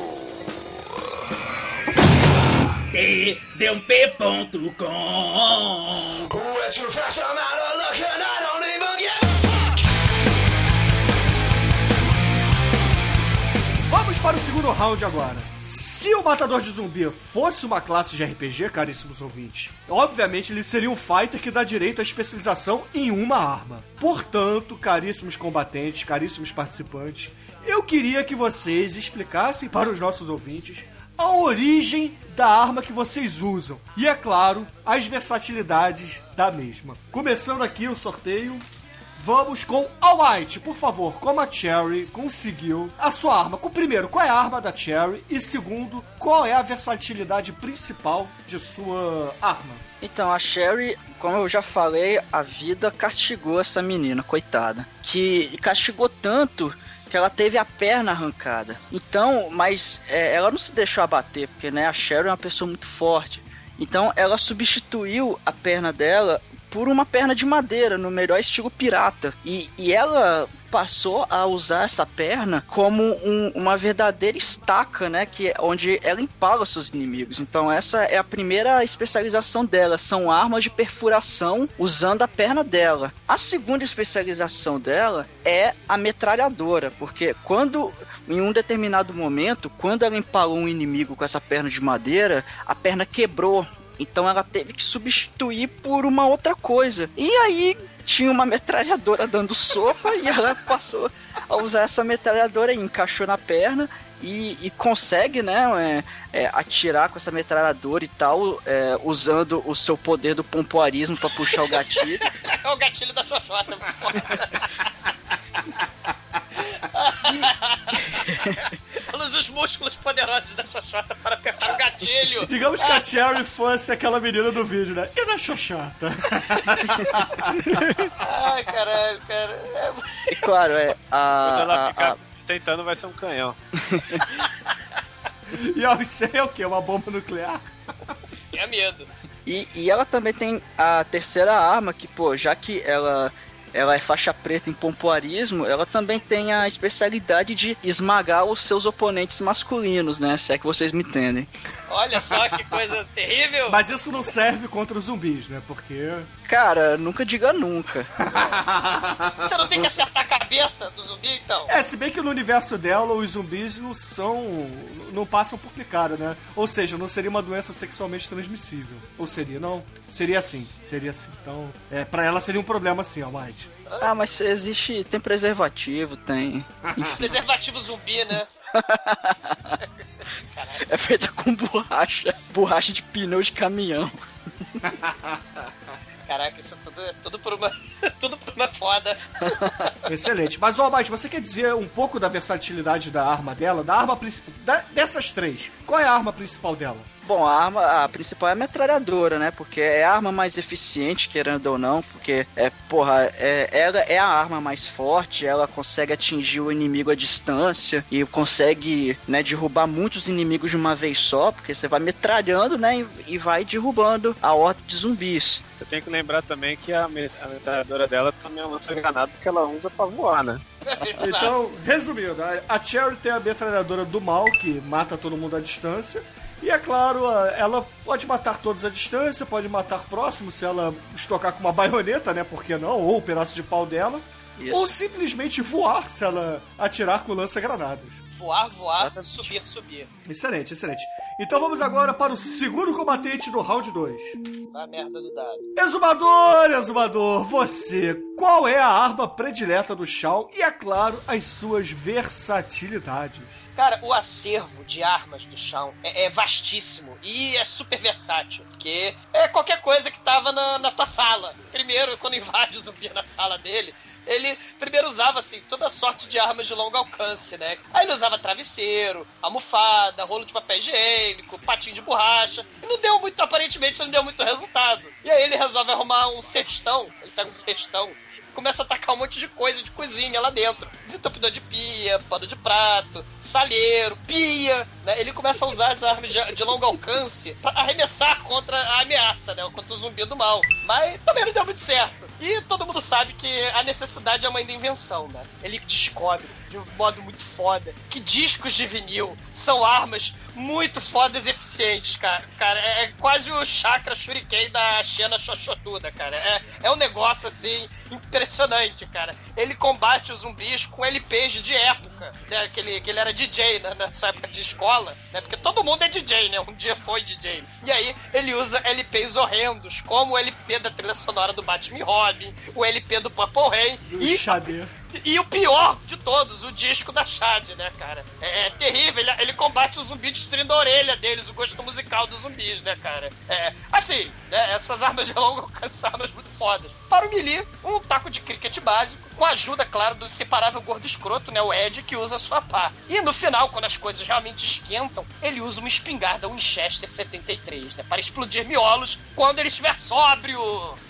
td1p.com We're too fresh, I'm out of luck, and I don't even give a fuck. Vamos para o segundo round agora. Se o Matador de Zumbi fosse uma classe de RPG, caríssimos ouvintes, obviamente ele seria um fighter que dá direito à especialização em uma arma. Portanto, caríssimos combatentes, caríssimos participantes, eu queria que vocês explicassem para os nossos ouvintes a origem da arma que vocês usam. E é claro, as versatilidades da mesma. Começando aqui o sorteio. Vamos com All Might, por favor, como a Cherry conseguiu a sua arma. Primeiro, qual é a arma da Cherry? E segundo, qual é a versatilidade principal de sua arma? Então, a Sherry, como eu já falei, a vida castigou essa menina, coitada. Que castigou tanto que ela teve a perna arrancada. Então, mas é, ela não se deixou abater, porque né, a Sherry é uma pessoa muito forte. Então, ela substituiu a perna dela por uma perna de madeira, no melhor estilo pirata. E, e ela passou a usar essa perna como um- uma verdadeira estaca, né? Que é onde ela empala seus inimigos. Então essa é a primeira especialização dela. São armas de perfuração usando a perna dela. A segunda especialização dela é a metralhadora, porque quando em um determinado momento, quando ela empalou um inimigo com essa perna de madeira, a perna quebrou. Então ela teve que substituir por uma outra coisa. E aí tinha uma metralhadora dando sopa e ela passou a usar essa metralhadora e encaixou na perna. E, e consegue, né, é, é, atirar com essa metralhadora e tal, é, usando o seu poder do pompoarismo pra puxar o gatilho. É o gatilho da Xoxota. Usa os músculos poderosos da Xoxota para apertar o gatilho. Digamos que a Cherry fosse aquela menina do vídeo, né? E da Xoxota? Ai, caralho, cara. É... E claro, é Quando a, ela a- ficar a- tentando, vai ser um canhão. E ó, isso aí é o quê? Uma bomba nuclear? Tinha medo. E, e ela também tem a terceira arma, que, pô, já que ela, ela é faixa preta em pompoarismo, ela também tem a especialidade de esmagar os seus oponentes masculinos, né? Se é que vocês me entendem. Olha só que coisa terrível. Mas isso não serve contra os zumbis, né? Porque. Cara, nunca diga nunca. Você não tem que acertar a cabeça do zumbi, então? É, se bem que no universo dela os zumbis não são. não passam por picada, né? Ou seja, não seria uma doença sexualmente transmissível. Ou seria, não? Seria assim, seria assim. Então, é, pra ela seria um problema assim, Almighty. Ah, mas existe. Tem preservativo, tem. Preservativo zumbi, né? é feita com borracha. Borracha de pneu de caminhão. Caraca, isso tudo é tudo por uma. tudo por uma foda. Excelente. Mas, Almighty, você quer dizer um pouco da versatilidade da arma dela? Da arma principal. Dessas três, qual é a arma principal dela? Bom, a arma a principal é a metralhadora, né? Porque é a arma mais eficiente, querendo ou não, porque é, porra, é, ela é a arma mais forte, ela consegue atingir o inimigo à distância e consegue, né, derrubar muitos inimigos de uma vez só, porque você vai metralhando, né, e, e vai derrubando a horda de zumbis. Você tem que lembrar também que a, me- a metralhadora dela também é lança granada que ela usa pra voar, né? Então, resumindo, a- a Cherry tem a metralhadora do mal, que mata todo mundo à distância. E é claro, ela pode matar todos à distância, pode matar próximo se ela estocar com uma baioneta, né? Por que não? Ou um pedaço de pau dela. Isso. Ou simplesmente voar se ela atirar com lança-granadas. Voar, voar, subir, subir. Excelente, excelente. Então vamos agora para o segundo combatente do round 2. A merda do dado. Exumador, exumador, você, qual é a arma predileta do Shao e, é claro, as suas versatilidades? Cara, o acervo de armas do chão é, é vastíssimo e é super versátil. Porque é qualquer coisa que tava na, na tua sala. Primeiro, quando invade o zumbi na sala dele, ele primeiro usava, assim, toda sorte de armas de longo alcance, né? Aí ele usava travesseiro, almofada, rolo de papel higiênico, patinho de borracha. E não deu muito, aparentemente, não deu muito resultado. E aí ele resolve arrumar um cestão. Ele pega um cestão começa a tacar um monte de coisa de cozinha lá dentro. Desentupidor de pia, pano de prato, salheiro, pia, né? Ele começa a usar as armas de, de longo alcance pra arremessar contra a ameaça, né? Contra o zumbi do mal. Mas também não deu muito certo. E todo mundo sabe que a necessidade é a mãe da invenção, né? Ele descobre de um modo muito foda que discos de vinil são armas muito fodas e eficientes, cara. Cara, é, é quase o chakra shuriken da Xena Xoxotuda, cara. É, é um negócio, assim, impressionante, cara. Ele combate os zumbis com LPs de época, né? Que ele, que ele era DJ né? na sua época de escola, né? Porque todo mundo é DJ, né? Um dia foi DJ. E aí, ele usa LPs horrendos, como o LP da trilha sonora do Batman Robin, o LP do Purple Rain Do e Xadê. E o pior de todos, o disco da Chad, né, cara? É, é terrível. Ele, ele combate o zumbi destruindo a orelha deles, o gosto musical dos zumbis, né, cara? É, assim, né, essas armas de longo alcance armas muito fodas. Para o melee, um taco de cricket básico, com a ajuda, claro, do inseparável gordo escroto, né, o Ed, que usa a sua pá. E no final, quando as coisas realmente esquentam, ele usa uma espingarda Winchester 73, né, para explodir miolos quando ele estiver sóbrio.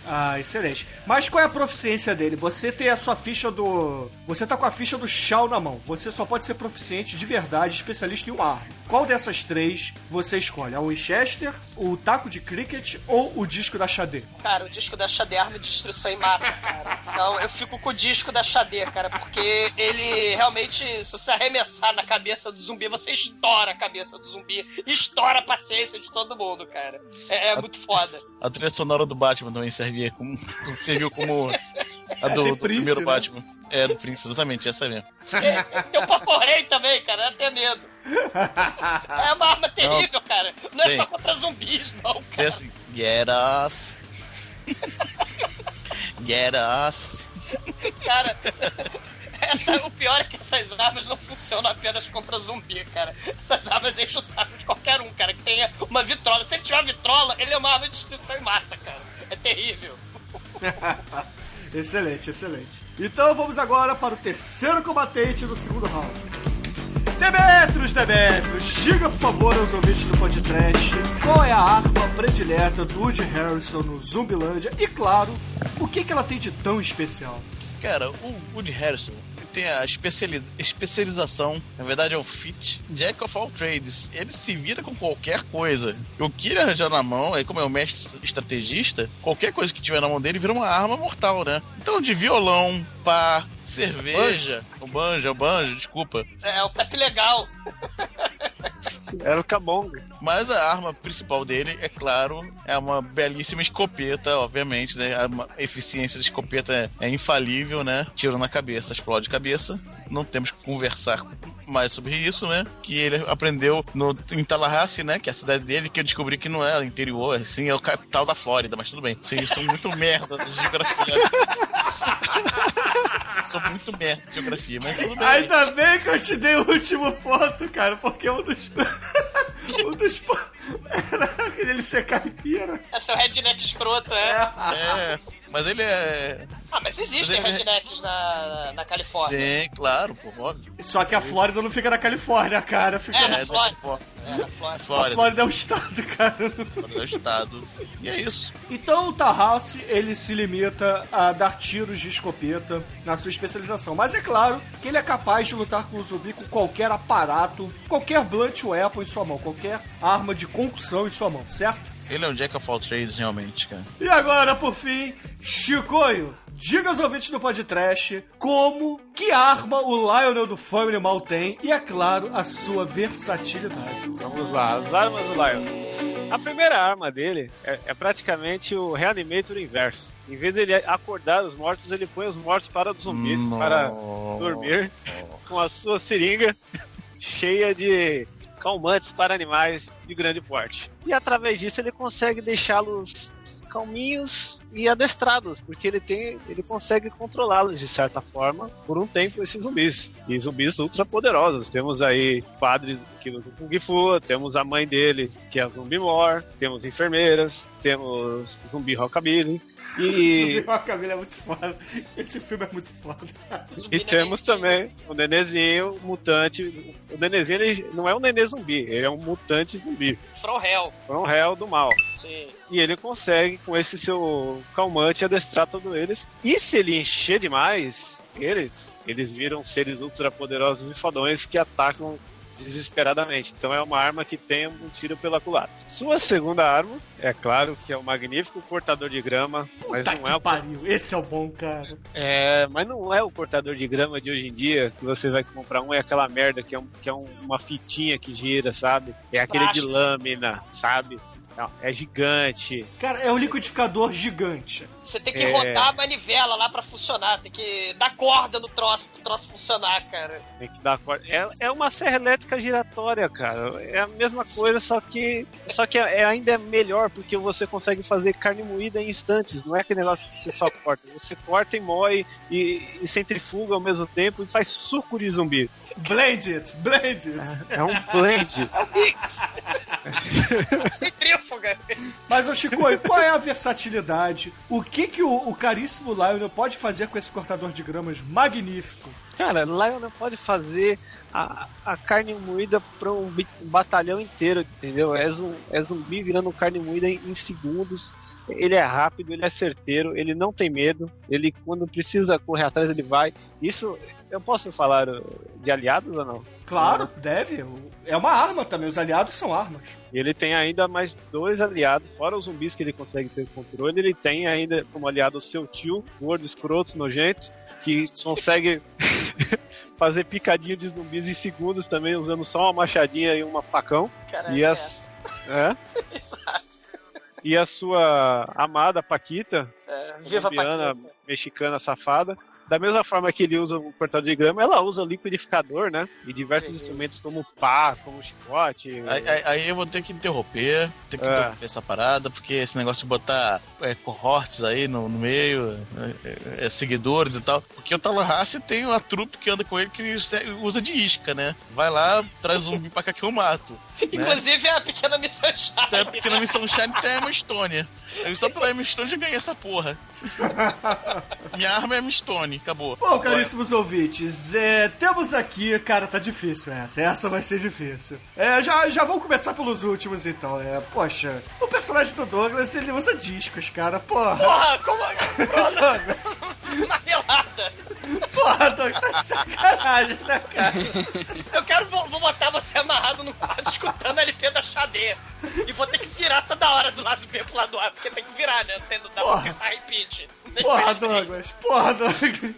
Ah, excelente. Mas qual é a proficiência dele? Você tem a sua ficha do. Você tá com a ficha do Shao na mão. Você só pode ser proficiente de verdade, especialista em uma arma. Qual dessas três você escolhe? A Winchester, o taco de cricket ou o disco da Xadê? Cara, o disco da Xadê é arma de destruição em massa, cara. Então eu fico com o disco da Xadê, cara, porque ele realmente, se você arremessar na cabeça do zumbi, você estoura a cabeça do zumbi, estoura a paciência de todo mundo, cara. É, é muito foda. A trilha sonora do Batman também servia como, serviu como a do, É, do Prince, primeiro né? Batman. É, do Prince, exatamente, essa mesmo. Tem o Paporrei também, cara, dá até medo. É uma arma terrível, cara. Não é Tem. só contra zumbis, não, Tem cara. assim, get off. get off. Cara, essa, o pior é que essas armas não funcionam apenas contra zumbi, cara. Essas armas enchem o saco de qualquer um, cara, que tenha uma vitrola. Se ele tiver uma vitrola, ele é uma arma de destruição em massa, cara. É terrível. Excelente, excelente. Então vamos agora para o terceiro combatente do segundo round. Demetros, Demetros, diga por favor aos ouvintes do podcast qual é a arma predileta do Woody Harrison no Zumbilândia e, claro, o que, que ela tem de tão especial. Cara, o Woody Harrison tem a especiali- especialização, na verdade é um fit, Jack of all trades. Ele se vira com qualquer coisa. O que ele arranjar na mão, aí como é o mestre estrategista, qualquer coisa que tiver na mão dele vira uma arma mortal, né? Então de violão, pá, cerveja, o banjo, o banjo, desculpa. É, o Pepe Legal. Era o Kabong. Mas a arma principal dele, é claro, é uma belíssima escopeta, obviamente, né? A eficiência da escopeta é, é infalível, né? Tiro na cabeça, explode cabeça. Não temos que conversar mais sobre isso, né? Que ele aprendeu no, em Tallahassee, né? Que é a cidade dele, que eu descobri que não é interior, assim, é o capital da Flórida, mas tudo bem. Sim, sou muito merda de geografia. sou muito merda de geografia, mas tudo bem. Ainda bem que eu te dei o último ponto, cara, porque um dos. um dos. po- Era ele ser caipira. Esse é o redneck escroto, é. É, mas ele é. Ah, mas existem Mas ele- rednecks na, na Califórnia. Sim, claro, pô, óbvio. Só que a Flórida não fica na Califórnia, cara. Fica É, na... na É, Flórida. Flórida. É, na Flórida. A Flórida. Flórida é um estado, cara. Flórida é o estado. E é isso. Então o Tahouse, ele se limita a dar tiros de escopeta na sua especialização. Mas é claro que ele é capaz de lutar com o zumbi com qualquer aparato, qualquer blunt weapon em sua mão, qualquer arma de concussão em sua mão, certo? Ele é um Jack of all trades, realmente, cara. E agora, por fim, Chicoio, diga aos ouvintes do podcast como, que arma o Lionel do Family Mal tem e, é claro, a sua versatilidade. Vamos lá, as armas do Lion. A primeira arma dele é, é praticamente o Reanimator inverso. Em vez de ele acordar os mortos, ele põe os mortos para dormir, Nossa. para dormir com a sua seringa cheia de calmantes para animais de grande porte. E através disso ele consegue deixá-los calminhos e adestrados, porque ele tem, ele consegue controlá-los de certa forma por um tempo esses zumbis. E zumbis ultra poderosos. Temos aí padres lutam com Kung Fu, temos a mãe dele, que é a Zumbi Mor, temos enfermeiras, temos zumbi rockabilly e Zumbi Rockabilly é muito foda. Esse filme é muito foda. Zumbi e temos também o nenezinho mutante. O nenezinho ele não é um nenê zumbi, ele é um mutante zumbi. From Hell. Um réu do mal. Sim. E ele consegue, com esse seu calmante, adestrar todos eles. E se ele encher demais eles, eles viram seres ultra poderosos e fodões que atacam desesperadamente. Então é uma arma que tem um tiro pela culatra. Sua segunda arma, é claro que é o magnífico cortador de grama, mas Tá não é o pariu. Esse é o bom, cara. é, mas não é o cortador de grama de hoje em dia que você vai comprar um é aquela merda que é, um- que é um- uma fitinha que gira, sabe? É aquele de lâmina, sabe? É gigante. Cara, é um liquidificador gigante. Você tem que É. rodar a manivela lá pra funcionar, tem que dar corda no troço, pro troço funcionar, cara. Tem que dar corda. É, é uma serra elétrica giratória, cara. É a mesma coisa, só que. Só que é, é ainda melhor, porque você consegue fazer carne moída em instantes. Não é aquele negócio que você só corta. Você corta e moe e, e centrifuga ao mesmo tempo e faz suco de zumbi. Blend it, blend it. É um blend. Mix! Centrífuga! Mas, ô Chico, qual é a versatilidade? O que que o, o caríssimo Lionel pode fazer com esse cortador de gramas magnífico? Cara, Lionel pode fazer a, a carne moída para um batalhão inteiro, entendeu? É, zum, é zumbi virando carne moída em, em segundos. Ele é rápido, ele é certeiro, ele não tem medo. Ele, quando precisa correr atrás, ele vai. Isso, eu posso falar uh, de aliados ou não? Claro, deve. É uma arma também, os aliados são armas. E ele tem ainda mais dois aliados, fora os zumbis que ele consegue ter controle. Ele tem ainda como aliado o seu tio, gordo, escroto, nojento, que consegue fazer picadinho de zumbis em segundos também, usando só uma machadinha e uma facão. Caralho, E as. É? Exato. E a sua amada Paquita, É, viva a colombiana, Paquita. mexicana safada. Da mesma forma que ele usa o cortador de grama, ela usa liquidificador, né? E diversos Sim. instrumentos como pá, como chicote. Aí, aí- aí eu vou ter que interromper, ter que É. interromper essa parada, porque esse negócio de botar é, cohortes aí no, no meio, é, é, é, seguidores e tal. Porque o Tallahassee tem uma trupe que anda com ele que usa de isca, né? Vai lá, traz zumbi pra cá que eu mato. Né? Inclusive é a pequena missão chave. Até porque na missão Shine tem a Emma Stone. Eu só pela Stone já ganhei essa porra. Minha arma é Emma Stone, acabou. Bom, caríssimos ouvintes, é, temos aqui, cara, tá difícil essa. Essa vai ser difícil. É, já, já vamos começar pelos últimos, então. É, poxa, o personagem do Douglas, ele usa discos, cara. Porra, Porra, como é? Douglas, Marmelada! porra, Douglas, tá de sacanagem, né, cara? Eu quero, vou, vou botar você amarrado no quadro escutando LP da Xadê. E vou ter que virar toda hora do lado B pro lado A, porque tem que virar, né? Tendo dar Porra. uma apertar Nem Porra, Douglas, porra, Douglas.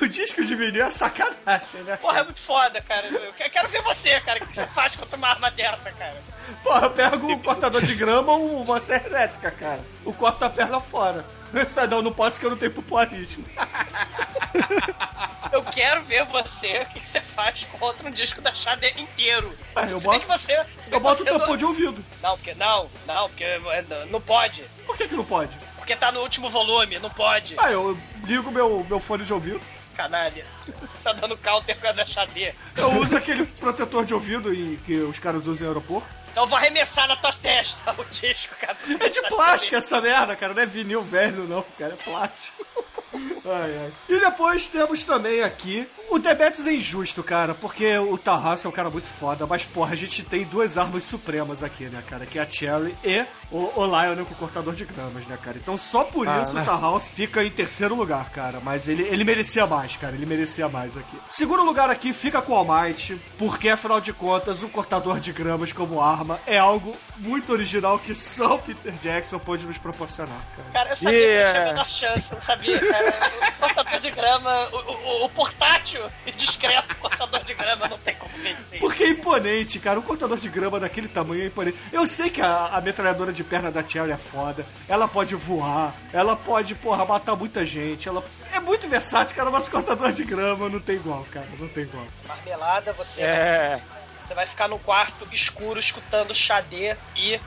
O disco de vinil é sacanagem, né? Porra, é muito foda, cara. Eu que- quero ver você, cara. O que você faz contra uma arma dessa, cara? Porra, eu pego um cortador de grama ou uma serra elétrica, cara. O corta a perna fora. Não, não posso que eu não tenho popularismo. Eu quero ver você, o que, que você faz contra um disco da Xadê inteiro. Ah, eu Se boto- que você. se Eu boto o tampão não- de ouvido. Não, porque não, não, porque é, não pode. Por que que não pode? Porque tá no último volume, não pode. Ah, eu ligo meu, meu fone de ouvido. Canalha. Você tá dando counter com a da Xadê. Eu uso aquele protetor de ouvido e que os caras usam em aeroporto. Então eu vou arremessar na tua testa o disco, cara. É de plástico essa merda, cara. Não é vinil velho, não, cara. É plástico. Ai, ai. E depois temos também aqui o Demetrius é injusto, cara, porque o Tarrasque é um cara muito foda, mas porra, a gente tem duas armas supremas aqui, né, cara? Que é a Cherry e o, o Lionel com o cortador de gramas, né, cara? Então só por Ah, isso né? o Tarrasque fica em terceiro lugar, cara. Mas ele, ele merecia mais, cara. Ele merecia mais aqui. Segundo lugar aqui fica com o Almighty, porque afinal de contas, o cortador de gramas como arma é algo muito original que só o Peter Jackson pode nos proporcionar, cara. Cara, eu sabia que eu Yeah. tinha a menor chance, não sabia, cara. O cortador de grama, o, o- o portátil e discreto cortador de grama não tem como vencer. Porque é imponente, cara. Um cortador de grama daquele tamanho é imponente. Eu sei que a, a metralhadora de perna da Cherry é foda. Ela pode voar. Ela pode, porra, matar muita gente. Ela é muito versátil, cara. Mas cortador de grama não tem igual, cara. Não tem igual. Marmelada, você, É. você vai ficar no quarto escuro escutando Xadê e.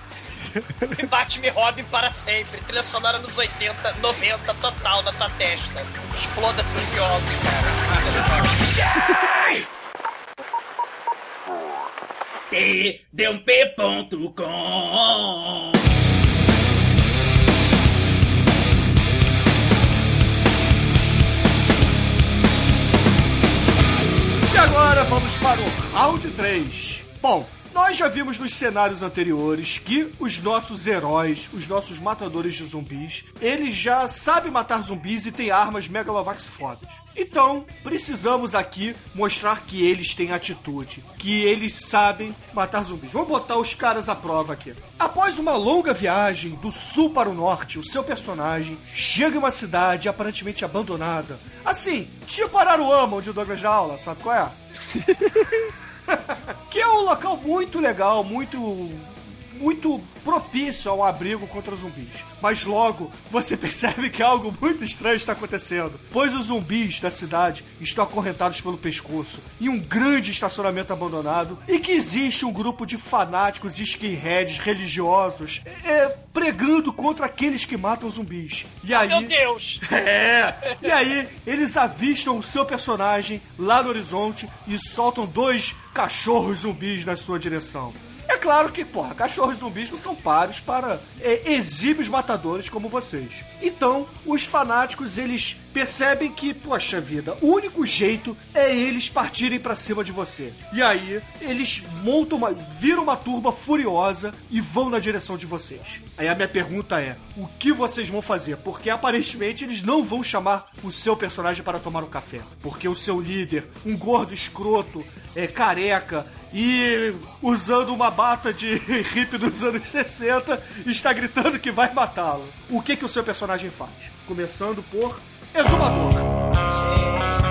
e Bate-me Robin para sempre. Trilha sonora nos 80, 90, total na tua testa. Exploda seus biólogos, cara. tdump.com E agora vamos para o round 3. Bom, nós já vimos nos cenários anteriores que os nossos heróis, os nossos matadores de zumbis, eles já sabem matar zumbis e têm armas megalovax fodas. Então, precisamos aqui mostrar que eles têm atitude, que eles sabem matar zumbis. Vamos botar os caras à prova aqui. Após uma longa viagem do sul para o norte, o seu personagem chega em uma cidade aparentemente abandonada. Assim, tipo Araruama, onde o Douglas já aula, sabe qual é? que é um local muito legal, muito muito propício ao abrigo contra zumbis. Mas logo você percebe que algo muito estranho está acontecendo, pois os zumbis da cidade estão acorrentados pelo pescoço em um grande estacionamento abandonado e que existe um grupo de fanáticos de skinheads religiosos é, pregando contra aqueles que matam zumbis. E aí, Meu Deus! é! E aí, eles avistam o seu personagem lá no horizonte e soltam dois cachorros zumbis na sua direção. É claro que, porra, cachorros zumbis não são pares para é, exímios matadores como vocês. Então, os fanáticos, eles percebem que, poxa vida, o único jeito é eles partirem pra cima de você. E aí, eles montam uma. viram uma turba furiosa e vão na direção de vocês. Aí a minha pergunta é: o que vocês vão fazer? Porque aparentemente eles não vão chamar o seu personagem para tomar um café. Porque o seu líder, um gordo escroto, é careca e usando uma bata de hippie dos anos 60, está gritando que vai matá-lo. O que que o seu personagem faz? Começando por exumador.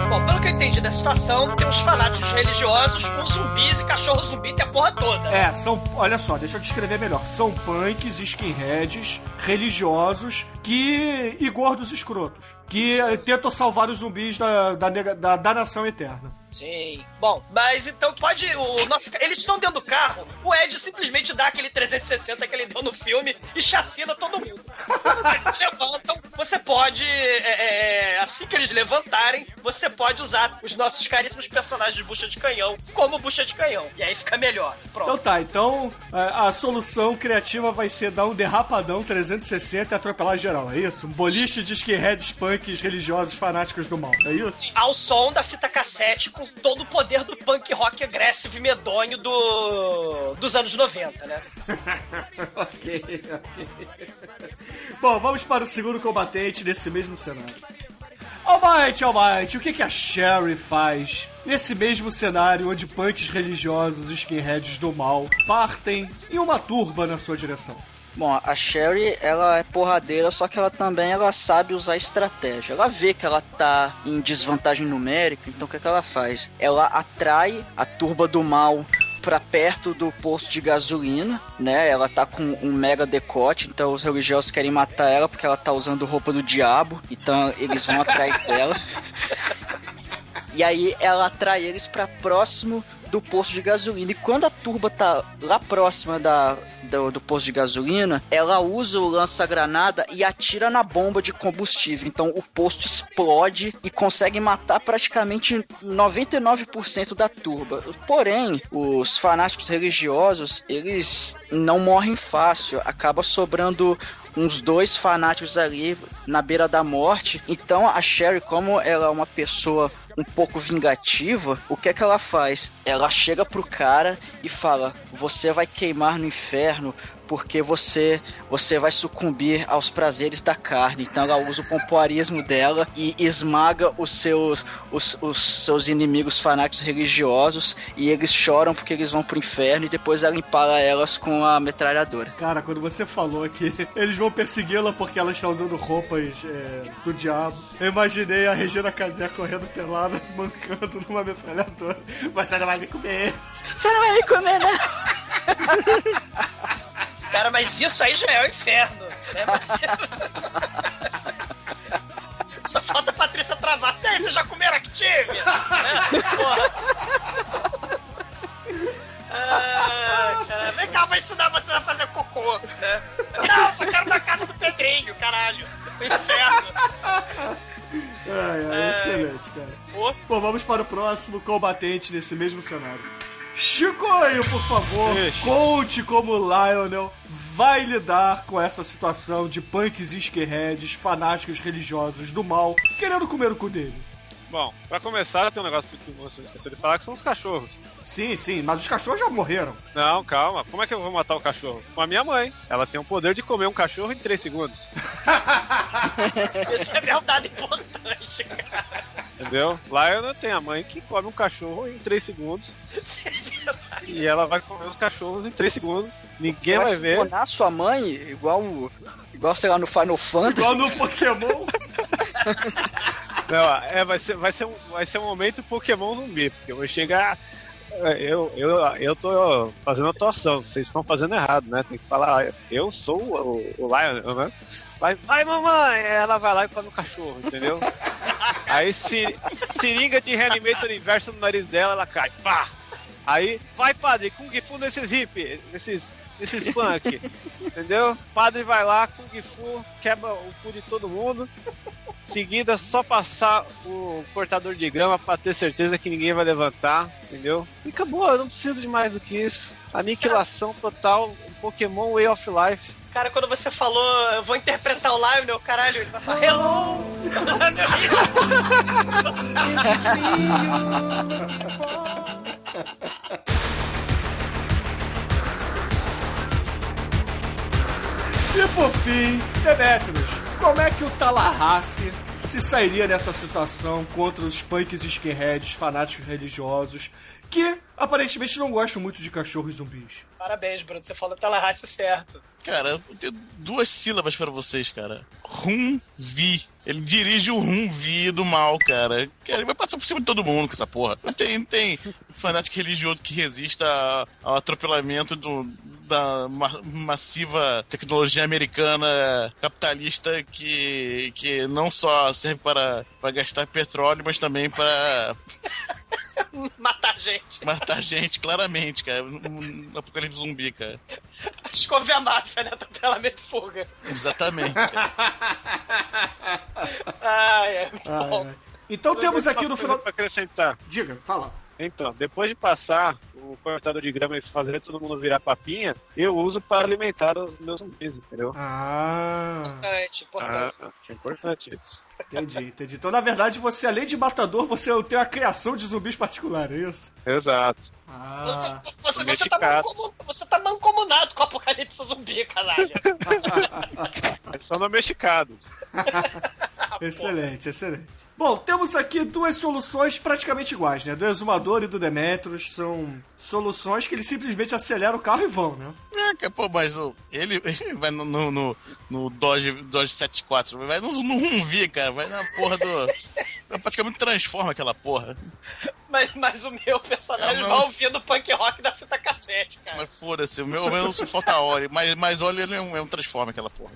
Bom, pelo que eu entendi da situação, tem uns fanáticos religiosos, uns zumbis e cachorro zumbi tem a porra toda. É, são. Olha só, deixa eu descrever melhor. São punks, skinheads, religiosos que. e gordos escrotos. Que tentam salvar os zumbis da, da, da, da nação eterna. Sim. Bom, mas então pode. O nosso, eles estão dentro do carro, o Ed simplesmente dá aquele 360 que ele deu no filme e chacina todo mundo. Eles levantam, você pode. é, é, assim que eles levantarem, você pode usar os nossos caríssimos personagens de bucha de canhão como bucha de canhão. E aí fica melhor. Então Pronto. tá, então a, a solução criativa vai ser dar um derrapadão 360 e atropelar geral, é isso? Um boliche de skinheads, punks, religiosos, fanáticos do mal, é isso? Ao som da fita cassete com todo o poder do punk rock agressivo e medonho do, dos anos 90, né? ok, ok. Bom, vamos para o segundo combatente nesse mesmo cenário. Almighty, Almighty, o que, que a Sherry faz nesse mesmo cenário onde punks religiosos e skinheads do mal partem em uma turba na sua direção? Bom, a Sherry, ela é porradeira, só que ela também ela sabe usar estratégia. Ela vê que ela tá em desvantagem numérica, então o que, que ela faz? Ela atrai a turba do mal pra perto do posto de gasolina, né? Ela tá com um mega decote, então os religiosos querem matar ela porque ela tá usando roupa do diabo, então eles vão atrás dela. E aí ela atrai eles pra próximo do posto de gasolina. E quando a turba tá lá próxima da, do, do posto de gasolina, ela usa o lança-granada e atira na bomba de combustível. Então o posto explode e consegue matar praticamente 99% da turba. Porém, os fanáticos religiosos, eles não morrem fácil. Acaba sobrando uns dois fanáticos ali na beira da morte. Então a Sherry, como ela é uma pessoa um pouco vingativa, o que é que ela faz? Ela chega pro cara e fala: "Você vai queimar no inferno porque você você vai sucumbir aos prazeres da carne". Então ela usa o pompoarismo dela e esmaga os seus os, os seus inimigos fanáticos religiosos e eles choram porque eles vão pro inferno e depois ela empala elas com a metralhadora. Cara, quando você falou que eles vão persegui-la porque ela está usando roupas é, do diabo, eu imaginei a Regina Casé correndo pelada, mancando numa metralhadora. Você não vai me comer. Você não vai me comer, né? Cara, mas isso aí já é o inferno, né? Só falta a Patrícia travar. E aí, vocês já comeram Active? Né? Porra. Ah, cara. Vem cá, vou ensinar você a fazer cocô. Né? Não, só quero na casa do Pedrinho, caralho. O inferno. Ai, ai, É. excelente, cara. Pô. Bom, vamos para o próximo combatente nesse mesmo cenário. Chicoio, por favor, Ixi. conte como o Lionel vai lidar com essa situação de punks e skinheads, fanáticos religiosos do mal, querendo comer o cu dele. Bom, pra começar, tem um negócio que você esqueceu de falar, que são os cachorros. Sim, sim, mas os cachorros já morreram. Não, calma. Como é que eu vou matar o cachorro? Com a minha mãe. Ela tem o poder de comer um cachorro em 3 segundos. Isso é verdade importante, cara. Entendeu? Lá eu não tenho a mãe que come um cachorro em 3 segundos. Isso é verdade. E ela vai comer os cachorros em 3 segundos. Ninguém Você vai ver. subornar sua mãe igual igual sei lá no Final Fantasy. Igual no Pokémon. Não, é, vai ser, vai, ser um, vai ser um momento Pokémon zumbi, porque eu vou chegar. É, Eu, eu, eu tô fazendo atuação, vocês estão fazendo errado, né? Tem que falar, eu sou o, o Lion, né? Vai, vai, mamãe! Ela vai lá e come o cachorro, entendeu? Aí se, seringa de Reanimator inversa no nariz dela, ela cai. Pá! Aí, vai, padre, Kung Fu nesses hip, nesses, nesses punk. entendeu? Padre vai lá, Kung Fu, quebra o cu de todo mundo. Seguida, só passar o cortador de grama pra ter certeza que ninguém vai levantar, entendeu? E acabou, eu não preciso de mais do que isso. Aniquilação total, um Pokémon Way of Life. Cara, quando você falou, eu vou interpretar o Lionel, caralho, ele vai falar Hello! E por fim, Demetrius, como é que o Tallahassee se sairia nessa situação contra os punks skinheads, fanáticos religiosos, que aparentemente não gostam muito de cachorros zumbis? Parabéns, Bruno, você falou Tallahassee certo. Cara, eu tenho duas sílabas pra vocês, cara. Rum-Vi. Ele dirige o Rum-Vi do mal, cara. Cara, Ele vai passar por cima de todo mundo com essa porra. Não tem, tem fanático religioso que resista ao atropelamento do, da ma- massiva tecnologia americana capitalista que, que não só serve para, para gastar petróleo, mas também para Matar gente. matar gente, claramente, cara. Um, apocalipse zumbi, cara. Escove a máfia, né? Atropelamento e fuga. Exatamente. cara. Ai, é. Bom, é. Então temos aqui no final. Pra acrescentar. Diga, fala. Então, depois de passar o cortador de grama e fazer todo mundo virar papinha, eu uso para alimentar os meus zumbis, entendeu? Ah, importante, importante. Ah, é importante isso. entendi, entendi. Então, na verdade, você, além de matador, você tem a criação de zumbis particular, é isso? Exato. Ah, Você, você, tá mancomun- você tá mancomunado com o apocalipse zumbi, caralho. Eles são domesticados. excelente, excelente. Bom, temos aqui duas soluções praticamente iguais, né? Do Exumador e do Demetrius são soluções que eles simplesmente aceleram o carro e vão, né? É, cara, pô, mas o- ele, ele vai no, no, no, no Dodge, Dodge 74, vai no, no Humvee, cara, vai na porra do... Praticamente transforma aquela porra. Mas, mas o meu personagem É, não. vai ouvindo punk rock da fita cassete, cara. Mas foda-se, o meu, o meu só falta óleo, mas, mas óleo ele é um, é um transforma aquela porra.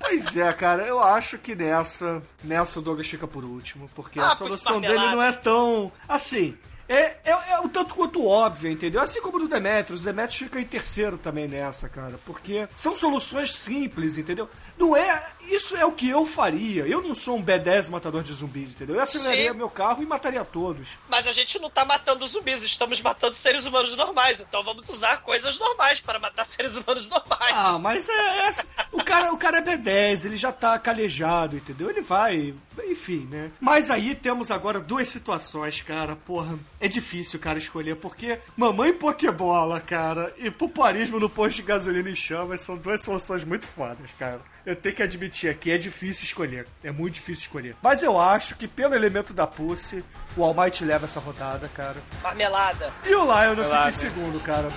Pois é, cara, eu acho que nessa, nessa o Douglas fica por último, porque Ah, a solução dele não é tão. Assim. É, é, é um tanto quanto óbvio, entendeu? Assim como no Demetrius, o Demetrius fica em terceiro também nessa, cara. Porque são soluções simples, entendeu? Não é. Isso é o que eu faria. Eu não sou um B10 matador de zumbis, entendeu? Eu aceleraria Sim. meu carro e mataria todos. Mas a gente não tá matando zumbis, estamos matando seres humanos normais. Então vamos usar coisas normais para matar seres humanos normais. Ah, mas é. é- o, cara, o cara é B10, ele já tá calejado, entendeu? Ele vai. Enfim, né? Mas aí temos agora duas situações, cara. Porra, é difícil, cara, escolher, porque mamãe Pokébola, cara, e puparismo no posto de gasolina em chamas são duas soluções muito fodas, cara. Eu tenho que admitir aqui, é difícil escolher. É muito difícil escolher. Mas eu acho que pelo elemento da Pussy, o All Might leva essa rodada, cara. Marmelada. E o Lion fica em segundo, cara.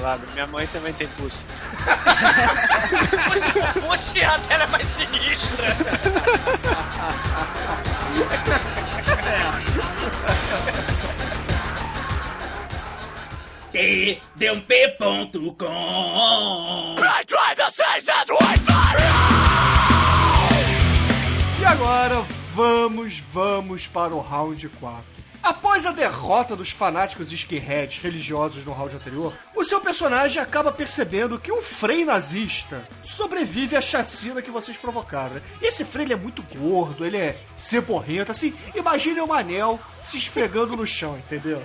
Lá, minha mãe também tem pulso. Pussy, pussy a dela é mais sinistra. tdump.com E agora vamos, vamos para o round 4. Após a derrota dos fanáticos skinheads religiosos no round anterior, o seu personagem acaba percebendo que um frei nazista sobrevive à chacina que vocês provocaram. né? Esse frei é muito gordo, ele é ceborrento, assim, imagine o Manel se esfregando no chão, entendeu?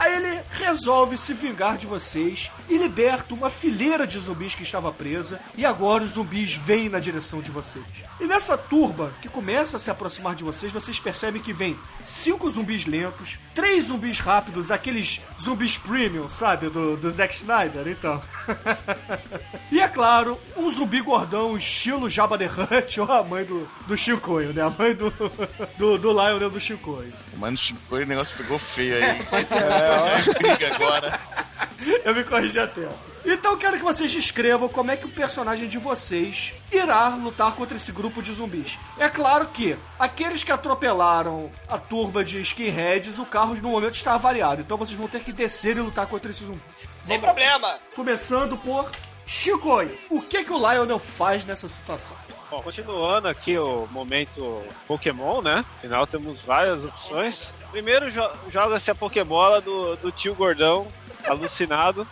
Aí ele resolve se vingar de vocês e liberta uma fileira de zumbis que estava presa. E agora os zumbis vêm na direção de vocês. E nessa turba que começa a se aproximar de vocês, vocês percebem que vem cinco zumbis lentos, três zumbis rápidos, aqueles zumbis premium, sabe? Do, do Zack Snyder, então. e é claro, um zumbi gordão, estilo Jabba the Hutt, ou a mãe do, do Chicoio, né? A mãe do, do, do Lionel do Chicoio. Mano, Chico, o negócio ficou feio aí. Pois é, Vocês briga agora. Eu me corrigi a tempo. Então eu quero que vocês descrevam como é que o personagem de vocês irá lutar contra esse grupo de zumbis. É claro que aqueles que atropelaram a turba de skinheads, o carro no momento está avariado. Então vocês vão ter que descer e lutar contra esses zumbis. Sem problema. Começando por Chico, o que que o Lionel faz nessa situação? Bom, continuando aqui o momento Pokémon, né? Afinal, temos várias opções. Primeiro, jo joga-se a Pokébola do, do tio Gordão, alucinado,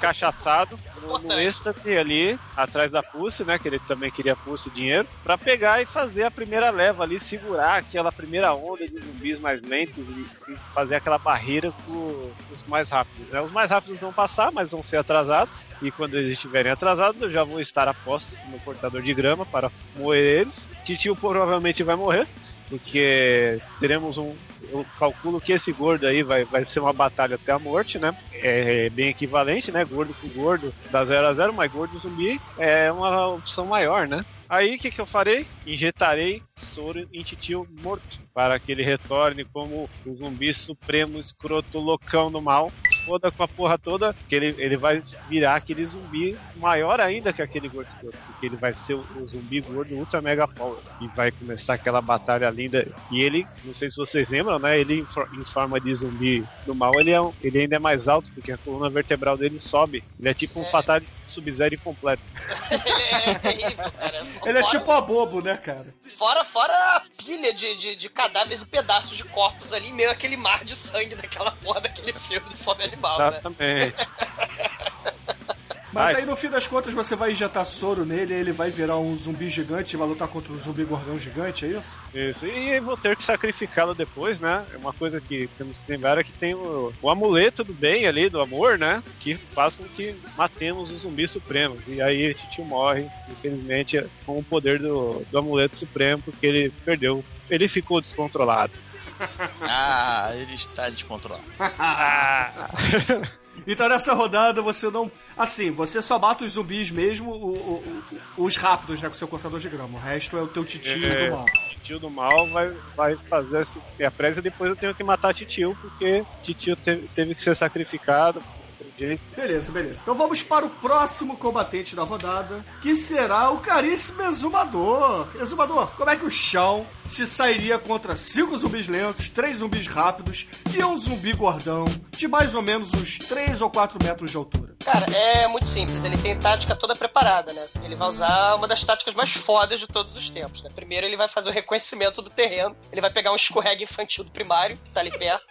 cachaçado, no, no êxtase ali, atrás da Pulse, né? Que ele também queria Pulse dinheiro, pra pegar e fazer a primeira leva ali, segurar aquela primeira onda de zumbis mais lentos e, e fazer aquela barreira com os mais rápidos, né? Os mais rápidos vão passar, mas vão ser atrasados. E quando eles estiverem atrasados, eu já vou estar a postos no cortador de grama para moer eles. Titio provavelmente vai morrer, porque teremos um. Eu calculo que esse gordo aí vai, vai ser uma batalha até a morte, né? É bem equivalente, né? Gordo com gordo dá 0 a 0 mas gordo zumbi é uma opção maior, né? Aí o que, que eu farei? Injetarei soro em titio morto para que ele retorne como o zumbi supremo, escroto, loucão do mal. Foda com a porra toda, que ele, ele vai virar aquele zumbi maior ainda que aquele gordo escroto, porque ele vai ser o, o zumbi gordo ultra mega power. E vai começar aquela batalha linda. E ele, não sei se vocês lembram, né? Ele em, em forma de zumbi do mal, ele, é um- ele ainda é mais alto, porque a coluna vertebral dele sobe. Ele é tipo um Fatalis Sub-Zero incompleto. Ele é terrível, cara. Ele é Fora- tipo a bobo, né, cara? Fora, fora a pilha de, de, de cadáveres e pedaços de corpos ali, meio aquele mar de sangue daquela porra daquele filme de fome animal, né? Mas Ai. aí no fim das contas você vai injetar soro nele, ele vai virar um zumbi gigante e vai lutar contra um zumbi gordão gigante, é isso? Isso, e vou ter que sacrificá-lo depois, né? É uma coisa que temos que lembrar é que tem o, o amuleto do bem ali, do amor, né? Que faz com que matemos os zumbis supremos. E aí Titio morre, infelizmente, com o poder do, do amuleto supremo, porque ele perdeu. Ele ficou descontrolado. Ah, ele está descontrolado. Então nessa rodada você não. Assim, você só mata os zumbis mesmo, o- o- os rápidos, né, com seu cortador de grama. O resto é o teu titio É, do mal. Titio do mal vai, vai fazer esse- a presa e depois eu tenho que matar Titio, porque Titio teve, teve que ser sacrificado. Beleza, beleza. Então vamos para o próximo combatente da rodada, que será o caríssimo Exumador. Exumador, como é que o chão se sairia contra cinco zumbis lentos, três zumbis rápidos e um zumbi gordão de mais ou menos uns 3 ou 4 metros de altura? Cara, é muito simples. Ele tem tática toda preparada, né? Ele vai usar uma das táticas mais fodas de todos os tempos, né? Primeiro, ele vai fazer o reconhecimento do terreno. Ele vai pegar um escorrega infantil do primário, que tá ali perto,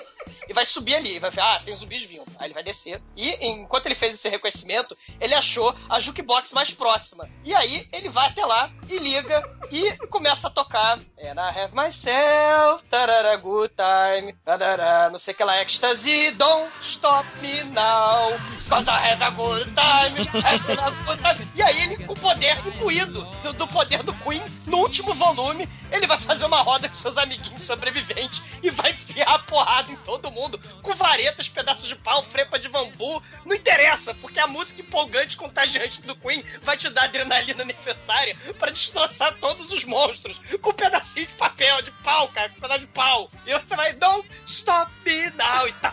e vai subir ali. Vai ver, ah, tem zumbis vindo. Aí ele vai descer. E enquanto ele fez esse reconhecimento, ele achou a jukebox mais próxima. E aí, ele vai até lá e liga e começa a tocar. And I have myself, tarara, good time, tarara, não sei que lá, ecstasy, don't stop me now, cause I have a good time, a good time. E aí ele, com o poder imbuído do, do poder do Queen, no último volume, ele vai fazer uma roda com seus amiguinhos sobreviventes e vai enfiar a porrada em todo mundo, com varetas, pedaços de pau, frepa de bambu, não interessa, porque a música empolgante, contagiante do Queen vai te dar a adrenalina necessária pra destroçar todos os monstros, com um pedacinho de papel, de pau, cara, com um pedaço de pau. E você vai, don't stop now, e tá,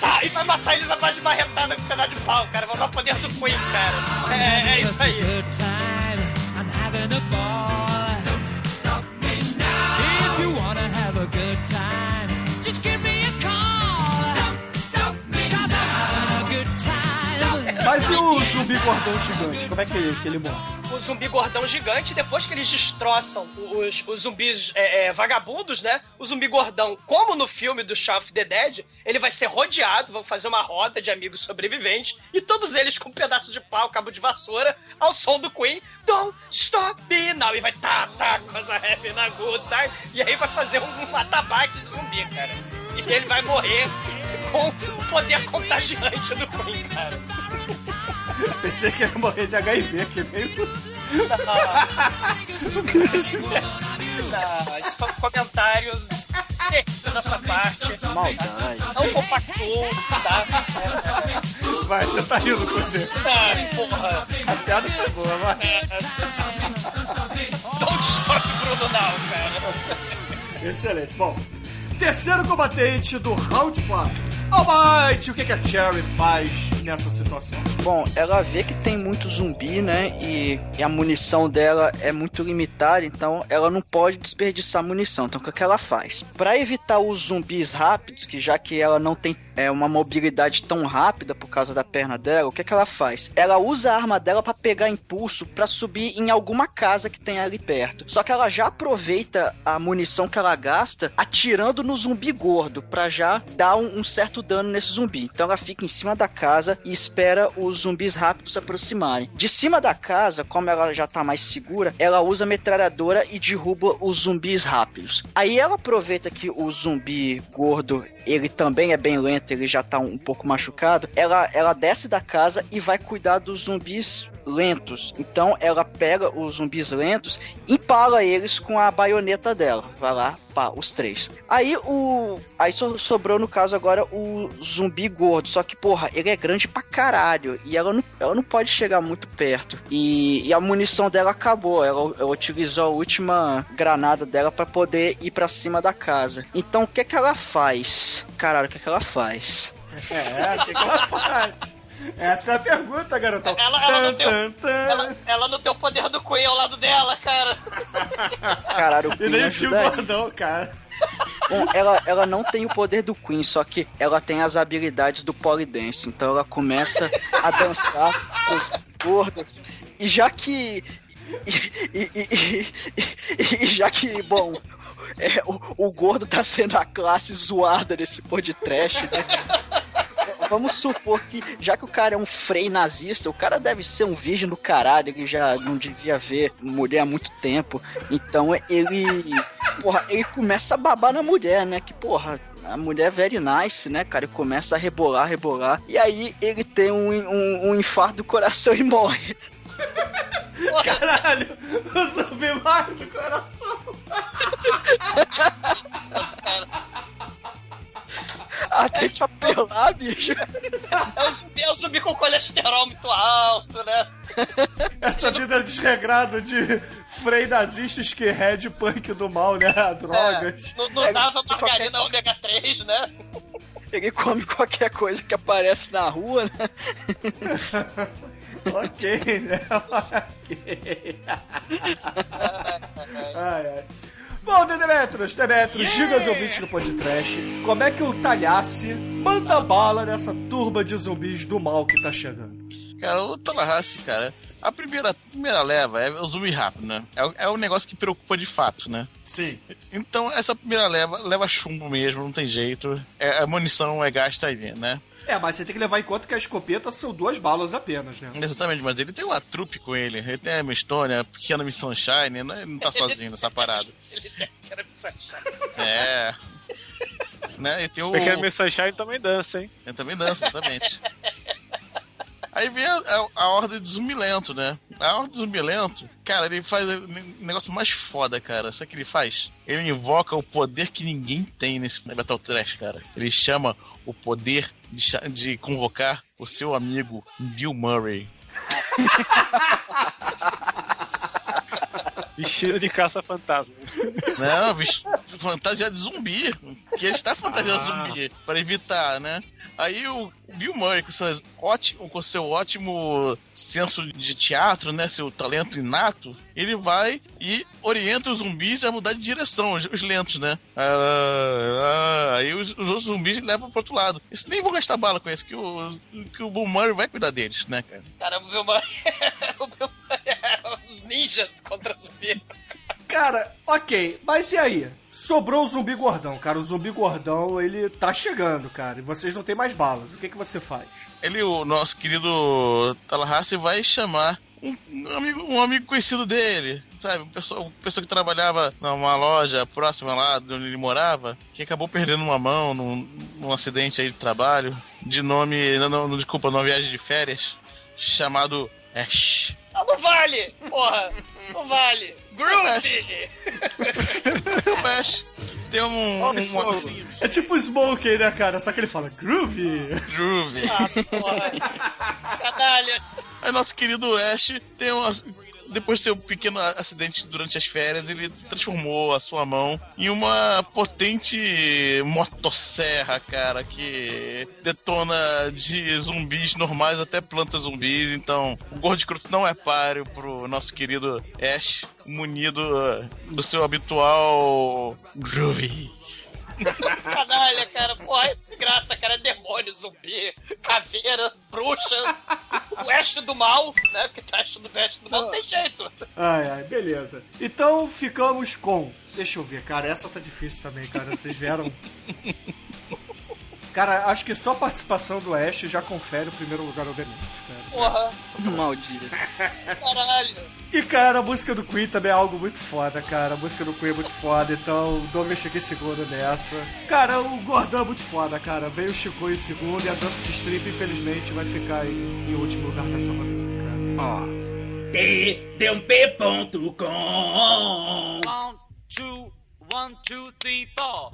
tá, e vai matar eles a base de marretada com um pedaço de pau, cara, vai usar o poder do Queen, cara. É, é isso aí. I'm having a ball. Good time, Mas e o zumbi gordão gigante? Como é que ele, que ele morre? o zumbi gordão gigante, depois que eles destroçam os, os zumbis é, é, vagabundos, né? O zumbi gordão, como no filme do Shaun of the Dead, ele vai ser rodeado, vão fazer uma roda de amigos sobreviventes, e todos eles com um pedaço de pau, cabo de vassoura, ao som do Queen, Don't Stop Me Now, e vai tá, tá, coisa heavy na time, e aí vai fazer um, um atabaque de zumbi, cara. E ele vai morrer com o poder contagiante do Queen, cara. Pensei que ia morrer de HIV, que meio. Não, isso foi um comentário da sua parte. Maldade. Não compactou, tá? Vai, você tá rindo com ele. Ah, porra. A piada foi boa, vai. Don't stop Bruno Now, cara. Excelente. Bom, terceiro combatente do round 4. Almighty, o que, que a Cherry faz nessa situação? Bom, ela vê que tem muito zumbi, né? E, e a munição dela é muito limitada, então ela não pode desperdiçar munição. Então o que, que ela faz? Pra evitar os zumbis rápidos, que já que ela não tem é, uma mobilidade tão rápida por causa da perna dela, o que, que ela faz? Ela usa a arma dela pra pegar impulso pra subir em alguma casa que tem ali perto. Só que ela já aproveita a munição que ela gasta atirando no zumbi gordo pra já dar um, um certo dano nesse zumbi. Então ela fica em cima da casa e espera os zumbis rápidos se aproximarem. De cima da casa, como ela já tá mais segura, ela usa a metralhadora e derruba os zumbis rápidos. Aí ela aproveita que o zumbi gordo ele também é bem lento, ele já tá um pouco machucado. Ela, ela desce da casa e vai cuidar dos zumbis lentos. Então ela pega os zumbis lentos e empala eles com a baioneta dela. Vai lá, pá, os três. Aí o. Aí so- sobrou no caso agora o zumbi gordo. Só que, porra, ele é grande pra caralho. E ela não, ela não pode chegar muito perto. E, e a munição dela acabou. Ela, ela utilizou a última granada dela pra poder ir pra cima da casa. Então o que que ela faz? Caralho, o que que ela faz? É, o que, que ela faz? Essa é a pergunta, garotão. Ela, ela, não Tan, tem, o- tan, tan. ela, ela não tem o poder do Queen ao lado dela, cara. Caralho, o E Queen nem o gordão, cara. Bom, ela, ela não tem o poder do Queen, só que ela tem as habilidades do Polydance. Então ela começa a dançar com os gordos. E já que. E, e- e- e- e já que, bom, é, o, o gordo tá sendo a classe zoada desse pôr de trash, né? Vamos supor que, já que o cara é um frei nazista, o cara deve ser um virgem do caralho, ele já não devia ver mulher há muito tempo. Então ele. Porra, ele começa a babar na mulher, né? Que, porra, a mulher é very nice, né, cara? Ele começa a rebolar, rebolar. E aí ele tem um, um, um infarto do coração e morre. Caralho, o zumbi morre do coração. Até te apelar, bicho. É o zumbi, é o zumbi com colesterol muito alto, né? Essa vida desregrada de frei nazista, skinhead, punk do mal, né? Drogas. É, não, não usava margarina ômega 3, né? Ele come qualquer coisa que aparece na rua, né? ok, né? Ok. ai, ai. Bom, Demetros, Demetros, diga aos ouvintes do podcast como é que o Talhasse manda bala nessa turba de zumbis do mal que tá chegando. Cara, o Tallahassee, cara, a primeira, primeira leva é o zumbi rápido, né? É, o- é o negócio que preocupa de fato, né? Sim. Então, essa primeira leva leva chumbo mesmo, não tem jeito. É, a munição é gasta aí, né? É, mas você tem que levar em conta que a escopeta são duas balas apenas, né? Exatamente, mas ele tem uma trupe com ele. Ele tem a Emma Stone, a pequena Miss Sunshine, né? Ele não tá sozinho nessa parada. Ele quer me achar. É. né? E tem o. Pequeno Miss Sunshine também dança, hein? Ele também dança, exatamente. Aí vem a, a, a ordem do zumbi lento, né? A ordem do zumbi lento, cara, ele faz o negócio mais foda, cara. Sabe o que ele faz? Ele invoca o poder que ninguém tem nesse Battle Trash, cara. Ele chama o poder de, de convocar o seu amigo Bill Murray. Vestido de caça-fantasma. Não, vixe, fantasia de zumbi. Que ele está fantasiando zumbi para evitar, né? Aí o Bill Murray, com, suas ótimo, com seu ótimo senso de teatro, né? Seu talento inato, ele vai e orienta os zumbis a mudar de direção, os, os lentos, né? Ah, ah, aí os, os outros zumbis levam pro outro lado. Isso nem vou gastar bala com isso, que o, que o Bill Murray vai cuidar deles, né, cara? Cara, o Bill Murray... o Bill ninjas contra zumbi. Cara, ok, mas e aí? Sobrou o zumbi gordão, cara. O zumbi gordão, ele tá chegando, cara. E vocês não têm mais balas. O que, que você faz? Ele, o nosso querido Tallahassee, vai chamar um, um amigo, um amigo conhecido dele, sabe? Uma pessoa, uma pessoa que trabalhava numa loja próxima lá de onde ele morava, que acabou perdendo uma mão num, num acidente aí de trabalho, de nome, não, não, desculpa, numa viagem de férias, chamado Ash. Ah, não vale! Porra! Não vale! Groovy! O Ash tem um, uma, É tipo Smokey, né, cara? Só que ele fala groovy. groove. Ah, porra! Canalha! Aí nosso querido Ash tem uma, depois do seu pequeno acidente durante as férias, ele transformou a sua mão em uma potente motosserra, cara, que detona de zumbis normais até plantas zumbis. Então, o Gordo Escroto não é páreo pro nosso querido Ash, munido do seu habitual groovy. Canalha, cara, porra, que graça, cara. É demônio, zumbi, caveira, bruxa, o oeste do mal, né? Porque tá oeste do oeste do mal, não tem jeito. Ai, ai, beleza. Então ficamos com. Deixa eu ver, cara, essa tá difícil também, cara. Vocês vieram. Cara, acho que só a participação do Ash já confere o primeiro lugar ao Demônios, cara. Porra, Maldito. caralho. E, cara, a música do Queen também é algo muito foda, cara. A música do Queen é muito foda, então o Douglas fica em segundo nessa. Cara, o Gordão é muito foda, cara. Veio o Chico em segundo e a dança de strip, infelizmente, vai ficar em, em último lugar nessa rodada, cara. tdump.com One, two, one, two, three, four.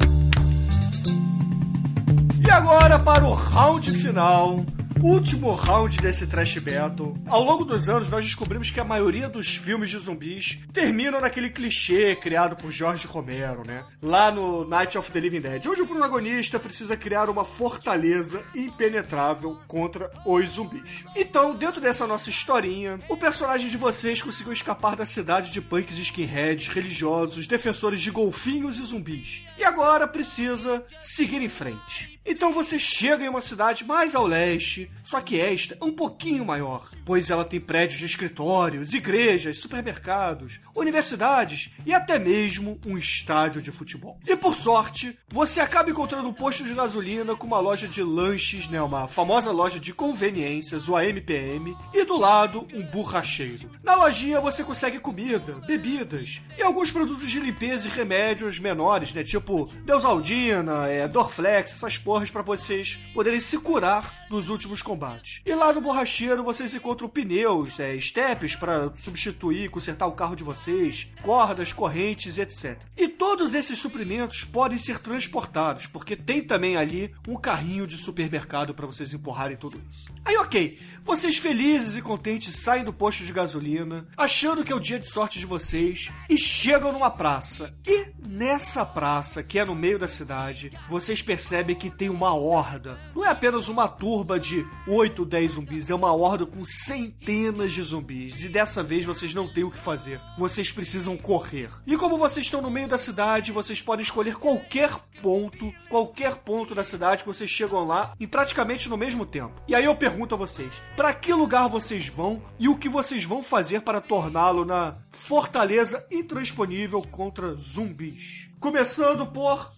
E agora para o round final. Último round desse Trash Battle. Ao longo dos anos, nós descobrimos que a maioria dos filmes de zumbis terminam naquele clichê criado por George Romero, né? Lá no Night of the Living Dead, onde o protagonista precisa criar uma fortaleza impenetrável contra os zumbis. Então, dentro dessa nossa historinha, o personagem de vocês conseguiu escapar da cidade de punks skinheads, religiosos, defensores de golfinhos e zumbis. E agora precisa seguir em frente. Então você chega em uma cidade mais ao leste, só que esta é um pouquinho maior, pois ela tem prédios de escritórios, igrejas, supermercados, universidades e até mesmo um estádio de futebol. E por sorte, você acaba encontrando um posto de gasolina com uma loja de lanches, né, uma famosa loja de conveniências, o AMPM, e do lado um borracheiro. Na lojinha você consegue comida, bebidas e alguns produtos de limpeza e remédios menores, né, tipo Deusaldina, é, Dorflex, essas porras para vocês poderem se curar dos últimos combates. E lá no borracheiro vocês encontram pneus, é, estepes para substituir, consertar o carro de vocês, cordas, correntes, etc. E todos esses suprimentos podem ser transportados, porque tem também ali um carrinho de supermercado para vocês empurrarem tudo isso. Aí, ok, vocês felizes e contentes saem do posto de gasolina, achando que é o dia de sorte de vocês, e chegam numa praça. E nessa praça, que é no meio da cidade, vocês percebem que tem uma horda. Não é apenas uma turba de 8, 10 zumbis, é uma horda com centenas de zumbis. E dessa vez vocês não têm o que fazer. Vocês precisam correr. E como vocês estão no meio da cidade, vocês podem escolher qualquer ponto, qualquer ponto da cidade que vocês chegam lá e praticamente no mesmo tempo. E aí eu pergunto a vocês, para que lugar vocês vão e o que vocês vão fazer para torná-lo na fortaleza intransponível contra zumbis? Começando por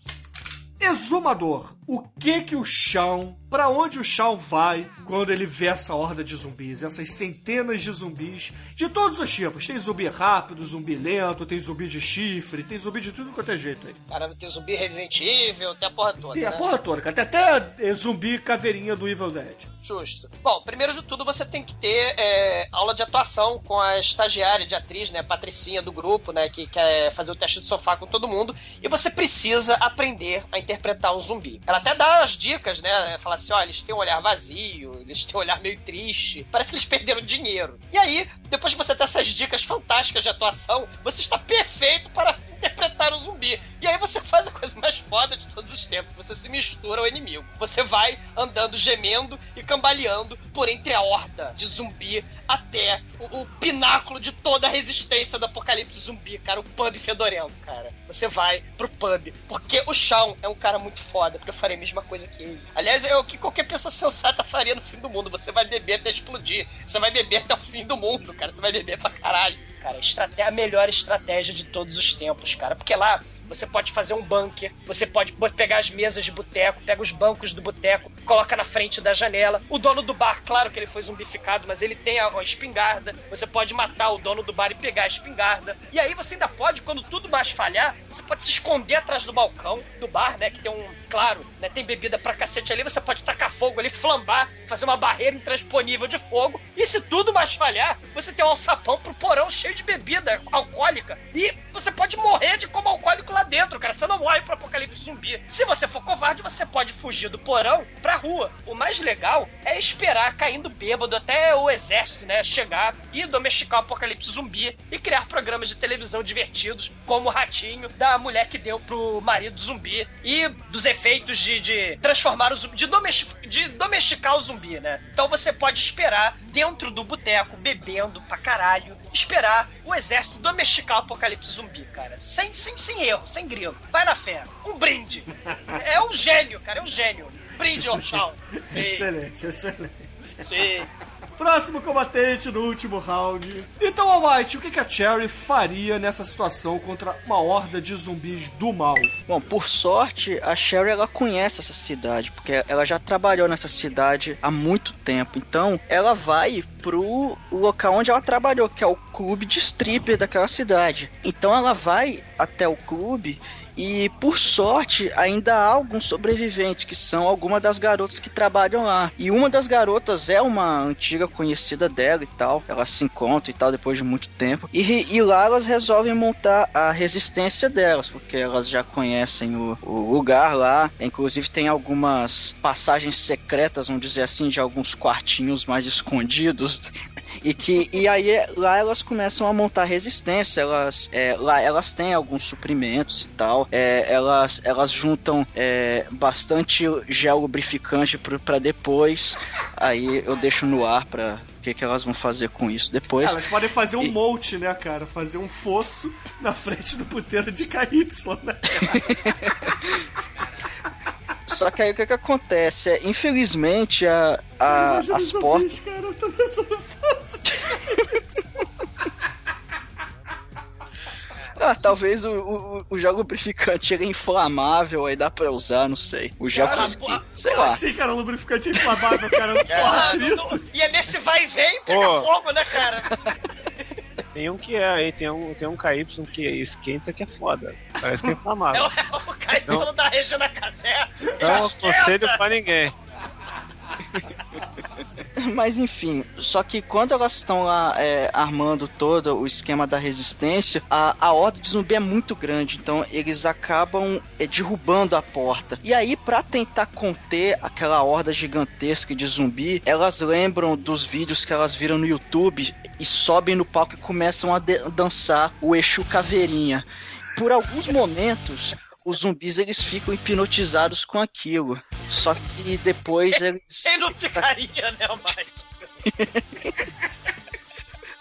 Exumador. O que que o Shawn, para onde o Shawn vai quando ele vê essa horda de zumbis, essas centenas de zumbis de todos os tipos. Tem zumbi rápido, zumbi lento, tem zumbi de chifre, tem zumbi de tudo quanto é jeito aí. Caramba, tem zumbi Resident Evil, tem a porra toda. Tem a né? porra toda, cara. Tem até é, zumbi caveirinha do Evil Dead. Justo. Bom, primeiro de tudo você tem que ter é, aula de atuação com a estagiária de atriz, né, a Patricinha do grupo, né, que quer fazer o teste de sofá com todo mundo. E você precisa aprender a interpretar um zumbi. Ela até dá as dicas, né, fala assim, ó, eles têm um olhar vazio, eles têm um olhar meio triste, parece que eles perderam dinheiro. E aí, depois de você ter essas dicas fantásticas de atuação, você está perfeito para interpretar um zumbi. E aí você faz a coisa mais foda de todos os tempos. Você se mistura ao inimigo. Você vai andando, gemendo e cambaleando por entre a horda de zumbi até o, o pináculo de toda a resistência do apocalipse zumbi, cara. O pub fedorento, cara. Você vai pro pub. Porque o Shawn é um cara muito foda, porque eu farei a mesma coisa que ele. Aliás, é o que qualquer pessoa sensata faria no fim do mundo. Você vai beber até explodir. Você vai beber até o fim do mundo, cara. Você vai beber pra caralho. Cara, é a melhor estratégia de todos os tempos, cara. Porque lá você pode fazer um bunker, você pode pegar as mesas de boteco, pega os bancos do boteco, coloca na frente da janela. O dono do bar, claro que ele foi zumbificado, mas ele tem a, a espingarda. Você pode matar o dono do bar e pegar a espingarda. E aí você ainda pode, quando tudo mais falhar, você pode se esconder atrás do balcão do bar, né? Que tem um, claro, né? Tem bebida pra cacete ali, você pode tacar fogo ali, flambar, fazer uma barreira intransponível de fogo. E se tudo mais falhar, você tem um alçapão pro porão cheio de bebida alcoólica. E você pode morrer de como alcoólico lá dentro, cara. Você não morre pro apocalipse zumbi. Se você for covarde, você pode fugir do porão pra rua. O mais legal é esperar caindo bêbado até o exército, né, chegar e domesticar o apocalipse zumbi e criar programas de televisão divertidos, como o Ratinho, da mulher que deu pro marido zumbi e dos efeitos de, de transformar o zumbi, de, domesti- de domesticar o zumbi, né? Então você pode esperar dentro do boteco, bebendo pra caralho, esperar o exército domesticar o apocalipse zumbi, cara. Sem, sem, sem erro, sem grilo. Vai na fé. Um brinde. É um gênio, cara, é um gênio. Brinde. Sim, Excelente, excelente. Sim. Próximo combatente no último round. Então, Almighty, o que que a Cherry faria nessa situação contra uma horda de zumbis do mal? Bom, por sorte, a Sherry ela conhece essa cidade, porque ela já trabalhou nessa cidade há muito tempo. Então, ela vai pro local onde ela trabalhou, que é o clube de stripper daquela cidade. Então, ela vai até o clube e, por sorte, ainda há alguns sobreviventes, que são algumas das garotas que trabalham lá. E uma das garotas é uma antiga conhecida dela e tal. Elas se encontram e tal depois de muito tempo. E, e lá elas resolvem montar a resistência delas, porque elas já conhecem o, o lugar lá. Inclusive tem algumas passagens secretas, vamos dizer assim, de alguns quartinhos mais escondidos. E que e aí lá elas começam a montar resistência, elas é, lá elas têm alguns suprimentos e tal, é, elas elas juntam é, bastante gel lubrificante para depois. Aí eu deixo no ar para o que, que elas vão fazer com isso depois. Elas podem fazer um E- monte, né, cara? Fazer um fosso na frente do puteiro de KY, né? Só que aí o que, que acontece? É, infelizmente a, a- as portas cara, eu tô pensando fosso de Ah, talvez o, o, o gel lubrificante ele é inflamável, aí dá pra usar, não sei. O gel Cara, que, pô, sei lá. assim, cara? Lubrificante inflamável, cara. Porra, frito. E é nesse vai e vem, pega fogo, né, cara? Tem um que é aí, tem um, tem um KY que esquenta que é foda. Parece que é É inflamável. o, é o Caetano da Regina Casé. Não aconselho pra ninguém. Mas enfim, só que quando elas estão lá é, armando todo o esquema da resistência, a, a horda de zumbi é muito grande, então eles acabam é, derrubando a porta. E aí, pra tentar conter aquela horda gigantesca de zumbi, elas lembram dos vídeos que elas viram no YouTube e sobem no palco e começam a dançar o Exu Caveirinha. Por alguns momentos, os zumbis eles ficam hipnotizados com aquilo. Só que depois eles. Quem não ficaria, né, Mike?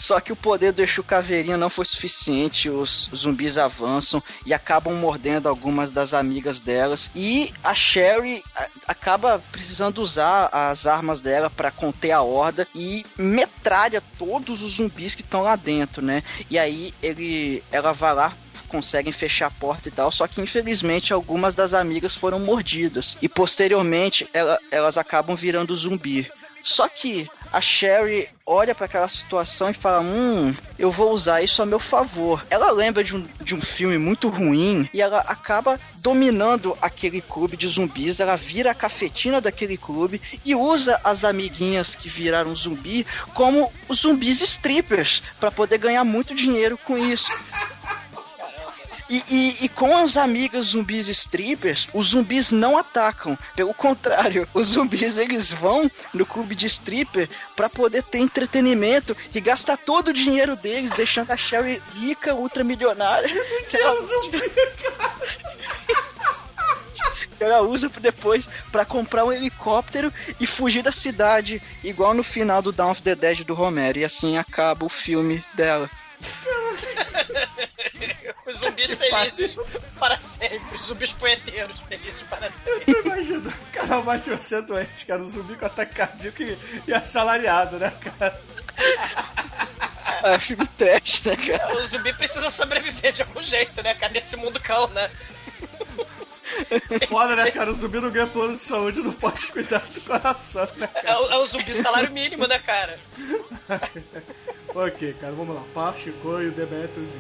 Só que o poder do Exu Caveirinha não foi suficiente, os zumbis avançam e acabam mordendo algumas das amigas delas. E a Sherry acaba precisando usar as armas dela para conter a horda e metralha todos os zumbis que estão lá dentro, né? E aí ele, ela vai lá conseguem fechar a porta e tal, só que infelizmente algumas das amigas foram mordidas e posteriormente ela- elas acabam virando zumbi. Só que a Sherry olha para aquela situação e fala: Hum, eu vou usar isso a meu favor. Ela lembra de um, de um filme muito ruim e ela acaba dominando aquele clube de zumbis. Ela vira a cafetina daquele clube e usa as amiguinhas que viraram zumbi como zumbis strippers para poder ganhar muito dinheiro com isso. E, e- e com as amigas zumbis strippers, os zumbis não atacam. Pelo contrário, os zumbis eles vão no clube de stripper pra poder ter entretenimento e gastar todo o dinheiro deles, deixando a Sherry rica, ultramilionária. Ela, ela usa depois pra comprar um helicóptero e fugir da cidade, igual no final do Dawn of the Dead do Romero. E assim acaba o filme dela. Os zumbis felizes para sempre. Os zumbis poeteiros felizes para sempre. Eu imagino, cara, mais você é doente, cara, um zumbi com ataque cardíaco e, e assalariado, né, cara? É filme trash, né, cara? O zumbi precisa sobreviver de algum jeito, né, cara? Nesse mundo cão, né? Foda, né, cara? O zumbi não ganha plano de saúde, não pode cuidar do coração, né? É o, é o zumbi salário mínimo, né, cara? Ok, cara, vamos lá. Par, Chico e o Demetrius.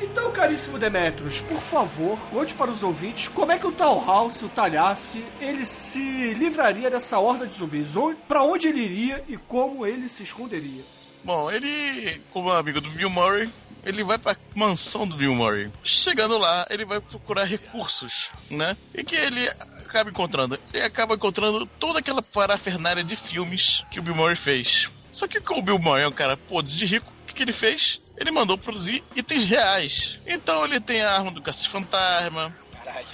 Então, caríssimo Demetrius, por favor, conte para os ouvintes como é que o Tal House, o Talhasse, ele se livraria dessa horda de zumbis. Pra onde ele iria e como ele se esconderia. Bom, ele, como amigo do Bill Murray, ele vai pra mansão do Bill Murray. Chegando lá, ele vai procurar recursos, né? E que ele acaba encontrando? Ele acaba encontrando toda aquela parafernália de filmes que o Bill Murray fez. Só que como o Bill Murray é um cara podre de rico, o que, que ele fez? Ele mandou produzir itens reais. Então ele tem a arma do Caças Fantasma, Caralho.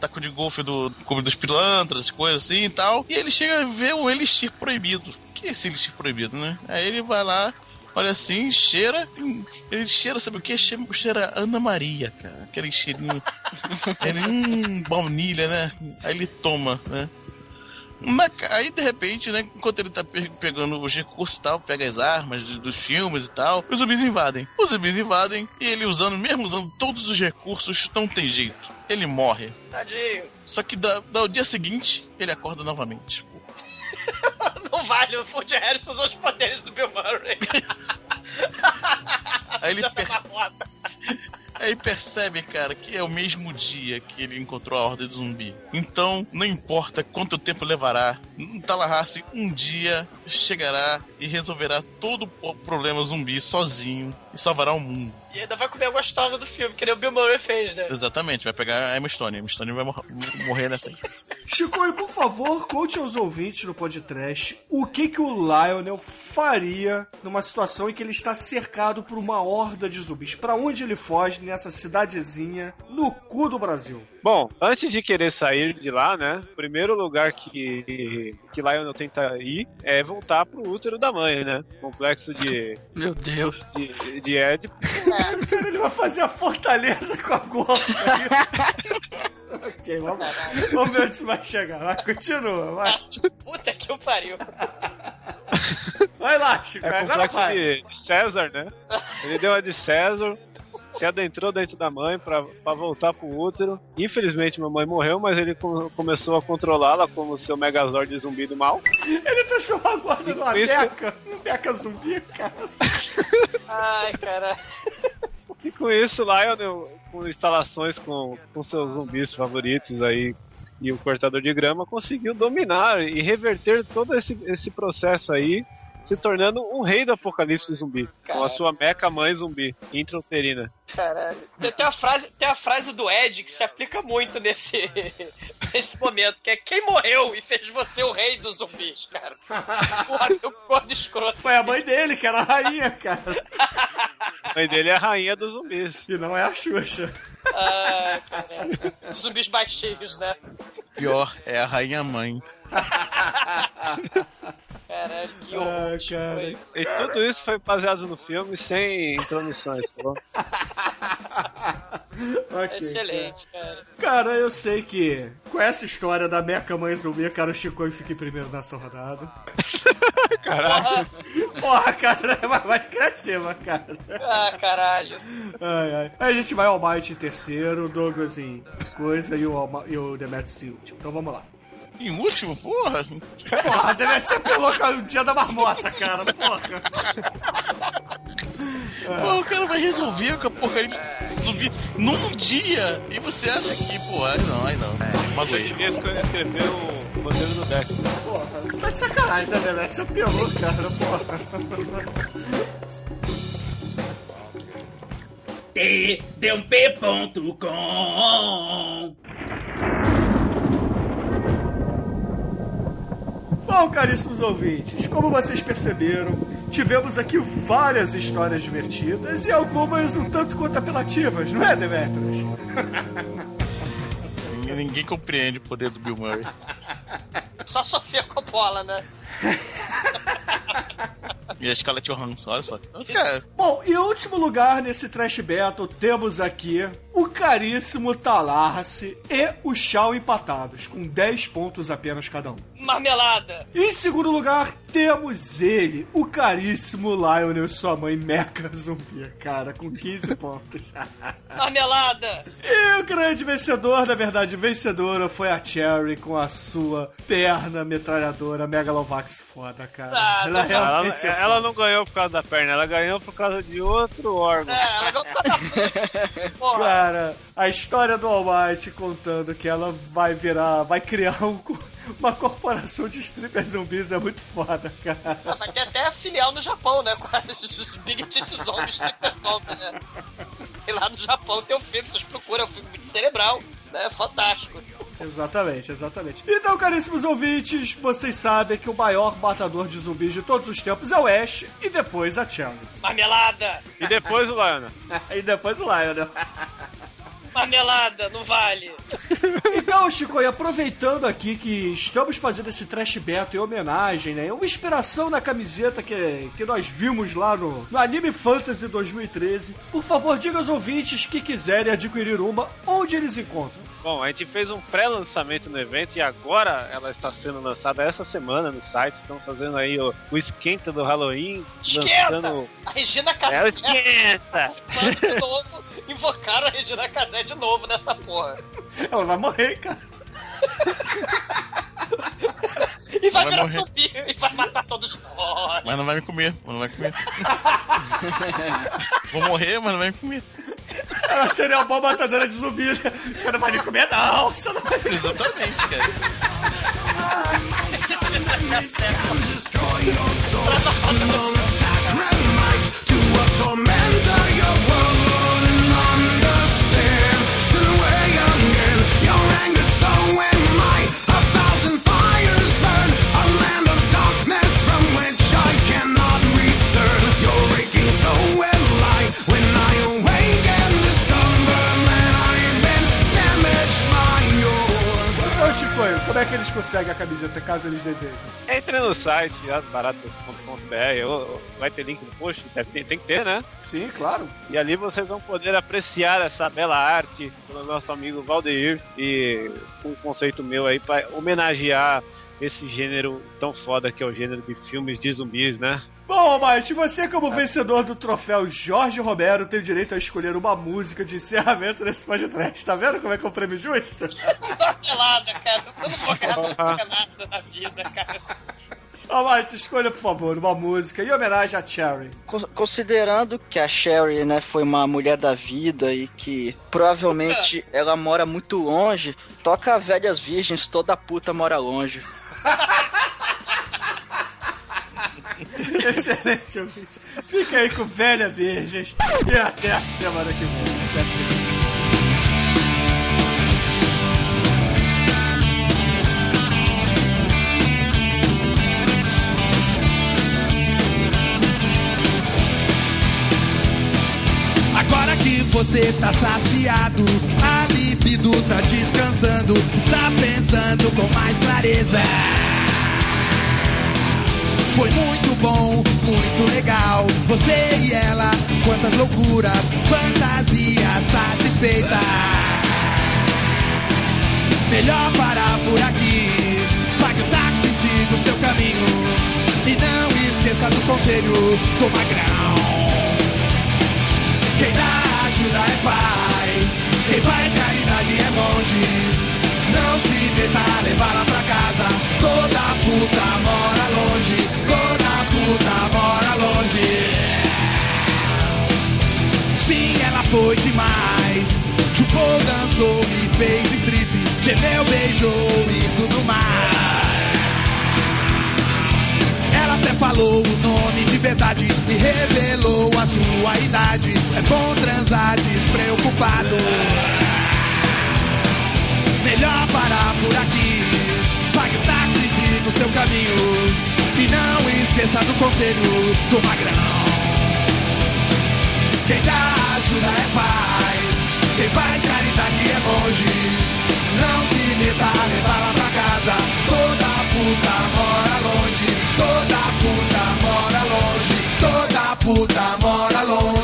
taco de golfe do Clube dos Pilantras, coisas assim e tal. E ele chega a ver um elixir proibido. O que é esse elixir proibido, né? Aí ele vai lá, olha assim, cheira. tem- ele cheira, sabe o que? Cheira, cheira Ana Maria, cara. Aquele cheirinho. ele, hum, baunilha, né? Aí ele toma, né? Na aí, de repente, né, enquanto ele tá pe- pegando os recursos e tal, pega as armas de- dos filmes e tal, os zumbis invadem. Os zumbis invadem e ele usando, mesmo usando todos os recursos, não tem jeito. Ele morre. Tadinho. Só que da, da- dia seguinte, ele acorda novamente. Não vale, o Woody Harrison usou os poderes do Bill Murray. Aí ele, tá per- aí percebe, cara, que é o mesmo dia que ele encontrou a Ordem do Zumbi. Então, não importa quanto tempo levará, Tallahassee um dia chegará e resolverá todo o problema zumbi sozinho e salvará o mundo. E ainda vai comer a gostosa do filme, que nem o Bill Murray fez, né? Exatamente, vai pegar a Emma Stone. A Emma Stone vai mor- morrer nessa aí. Chico, e por favor, conte aos ouvintes do podcast o que, que o Lionel faria numa situação em que ele está cercado por uma horda de zumbis. Pra onde ele foge nessa cidadezinha no cu do Brasil? Bom, antes de querer sair de lá, né? O primeiro lugar que, que Lionel tenta ir é voltar pro útero da mãe, né? Complexo de, Meu Deus. de, de Ed. Cara, ele vai fazer a fortaleza com a goma. ok, vamos, vamos ver onde isso vai chegar. Vai, continua, vai. Puta que o pariu. Vai lá, Chico, É agora complexo vai. de César, né? Ele deu a de César, se adentrou dentro da mãe pra, pra voltar pro útero. Infelizmente, mamãe morreu, mas ele co- começou a controlá-la como seu Megazord zumbi do mal. Ele transformou a guarda numa Isso- beca, num beca zumbi, cara. Ai, cara. E com isso, Lionel, com instalações com, com seus zumbis favoritos aí e o cortador de grama, conseguiu dominar e reverter todo esse, esse processo aí, se tornando um rei do apocalipse zumbi, com a Caralho. sua meca mãe zumbi, intrauterina. Caralho. Tem, tem, uma frase, tem a frase do Ed que se aplica muito nesse, nesse momento, que é quem morreu e fez você o rei dos zumbis, cara. Porra, o gordo escroto. Foi a mãe dele, que era a rainha, cara. A mãe dele é a rainha dos zumbis. E não é a Xuxa. Ai, caralho. Zumbis baixinhos, né? Pior é a Rainha Mãe. Caralho, que Ah, horror. cara. Foi. E tudo isso foi baseado no filme sem intromissões, tá bom? Ok, Excelente, cara. Cara, eu sei que com essa história da Meca Mãe Zumbi, cara, o Chico fica em primeiro nessa rodada. Caralho. Porra, cara, é mais, mais criativa, cara. Ah, caralho. Ai, ai. Aí a gente vai ao Might em terceiro, o Douglas em coisa e o, Alma- e o Demetrius em último. Então vamos lá. Em último, porra. Porra, Demetrius você pelou com o dia da marmota, cara, porra. Pô, o cara vai resolver com a apocalipse zumbi num dia. E você acha que, pô, ai não, ai não. Eu Magoei. devia escrever o roteiro do Dexter. Porra, tá de sacanagem, né, Demetrius? Você pelou, cara, porra. tdump.com Bom, caríssimos ouvintes, como vocês perceberam, tivemos aqui várias histórias divertidas e algumas um tanto quanto apelativas, não é, Demetrius? Ninguém compreende o poder do Bill Murray. Só Sofia Coppola, né? E a Scarlett Johansson, olha só. Cara, Bom, em último lugar nesse Trash Battle temos aqui o caríssimo Talarce e o Shao empatados, com 10 pontos apenas cada um. Marmelada. Em segundo lugar, temos ele, o caríssimo Lionel e sua mãe Mecha Zumbi, cara, com 15 pontos. Marmelada. E o grande vencedor, na verdade, vencedora, foi a Cherry com a sua perna metralhadora Megalovax foda, cara. Ah, ela não, Ela, é ela não ganhou por causa da perna, ela ganhou por causa de outro órgão. É, ela ganhou por causa da. Porra. Cara, a história do All Might contando que ela vai virar, vai criar um, uma corporação de strippers zumbis é muito foda, cara. Ah, Vai ter até filial no Japão, né? Com as Big Titty Zombies Stripper né? Tem lá no Japão, tem o filme, vocês procuram, é um filme muito cerebral, né? Fantástico. Exatamente, exatamente. Então, caríssimos ouvintes, vocês sabem que o maior matador de zumbis de todos os tempos é o Ash e depois a Chang. Marmelada! E depois o Lionel. e depois o Lionel. Marmelada, não vale. Então, Chico, e aproveitando aqui que estamos fazendo esse trash beto em homenagem, né? Uma inspiração na camiseta que, que nós vimos lá no, no Anime Fantasy 2013. Por favor, diga aos ouvintes que quiserem adquirir uma, onde eles encontram. Bom, a gente fez um pré-lançamento no evento e agora ela está sendo lançada essa semana no site. Estão fazendo aí o, o esquenta do Halloween. Esquenta! Lançando... A Regina É o Casé esquenta! participando de novo. Invocaram a Regina Casé de novo nessa porra. Ela vai morrer, cara. E vai Vai virar morrer. zumbi e vai matar todos nós. Mas não vai me comer, mas não vai comer. Vou morrer, mas não vai me comer. Ela seria uma boa matadora de zumbi. Você não vai me comer, não. Você não vai me Exatamente, cara. Então, é que eles conseguem a camiseta caso eles desejem? Entre no site asbaratas.com.br, vai ter link no post, deve ter- tem que ter, né? Sim, claro. E ali vocês vão poder apreciar essa bela arte pelo nosso amigo Valdeir e um conceito meu aí para homenagear esse gênero tão foda que é o gênero de filmes de zumbis, né? Bom, mas você, como vencedor do troféu Jorge Romero, tem o direito a escolher uma música de encerramento desse podcast. Tá vendo como é que é um prêmio justo? Marmelada, cara. Eu não vou ganhar nada na vida, cara. Almighty, escolha, por favor, uma música em homenagem a Cherry. Con- Considerando que a Sherry, né, foi uma mulher da vida e que provavelmente ela mora muito longe, toca Velhas Virgens, toda puta mora longe. Excelente, ouvinte. Fica aí com Velha Virgens e até a semana que vem. Até a semana. Agora que você tá saciado, a libido tá descansando, está pensando com mais clareza. Foi muito bom, muito legal. Você e ela, quantas loucuras, fantasias satisfeitas. Melhor parar por aqui. Pague o táxi, siga o seu caminho. E não esqueça do conselho do magrão. Quem dá ajuda é pai. Quem faz caridade é monge. Não se meta levá-la pra casa. Toda puta mora longe. Toda puta mora longe. Sim, ela foi demais. Chupou, dançou, me fez strip. Gemeu, beijou e tudo mais. Ela até falou o nome de verdade e revelou a sua idade. É bom transar despreocupado. Melhor parar por aqui. Pague o táxi e siga o seu caminho. E não esqueça do conselho do magrão. Quem dá ajuda é pai. Quem faz caridade é monge. Não se meta a levá-la pra casa. Toda puta mora longe. Toda puta mora longe. Toda puta mora longe.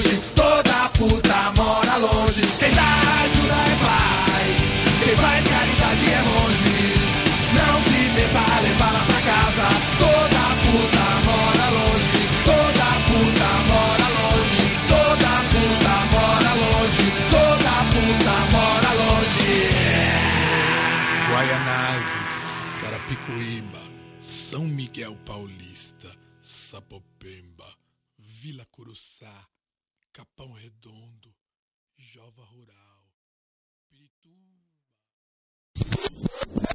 Miguel Paulista, Sapopemba, Vila Curuçá, Capão Redondo, Jova Rural, Pirituba.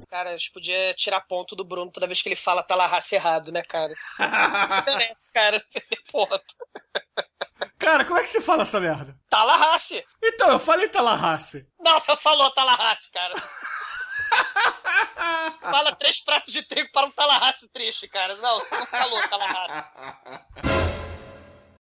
Cara, a gente podia tirar ponto do Bruno toda vez que ele fala Tallahassee errado, né, cara? Você merece, cara, perder ponto. Cara, como é que você fala essa merda? Tallahassee! Então, eu falei. Não, você falou Tallahassee, cara. Fala três pratos de trigo para um Tallahassee triste, cara. Não, não falou Tallahassee.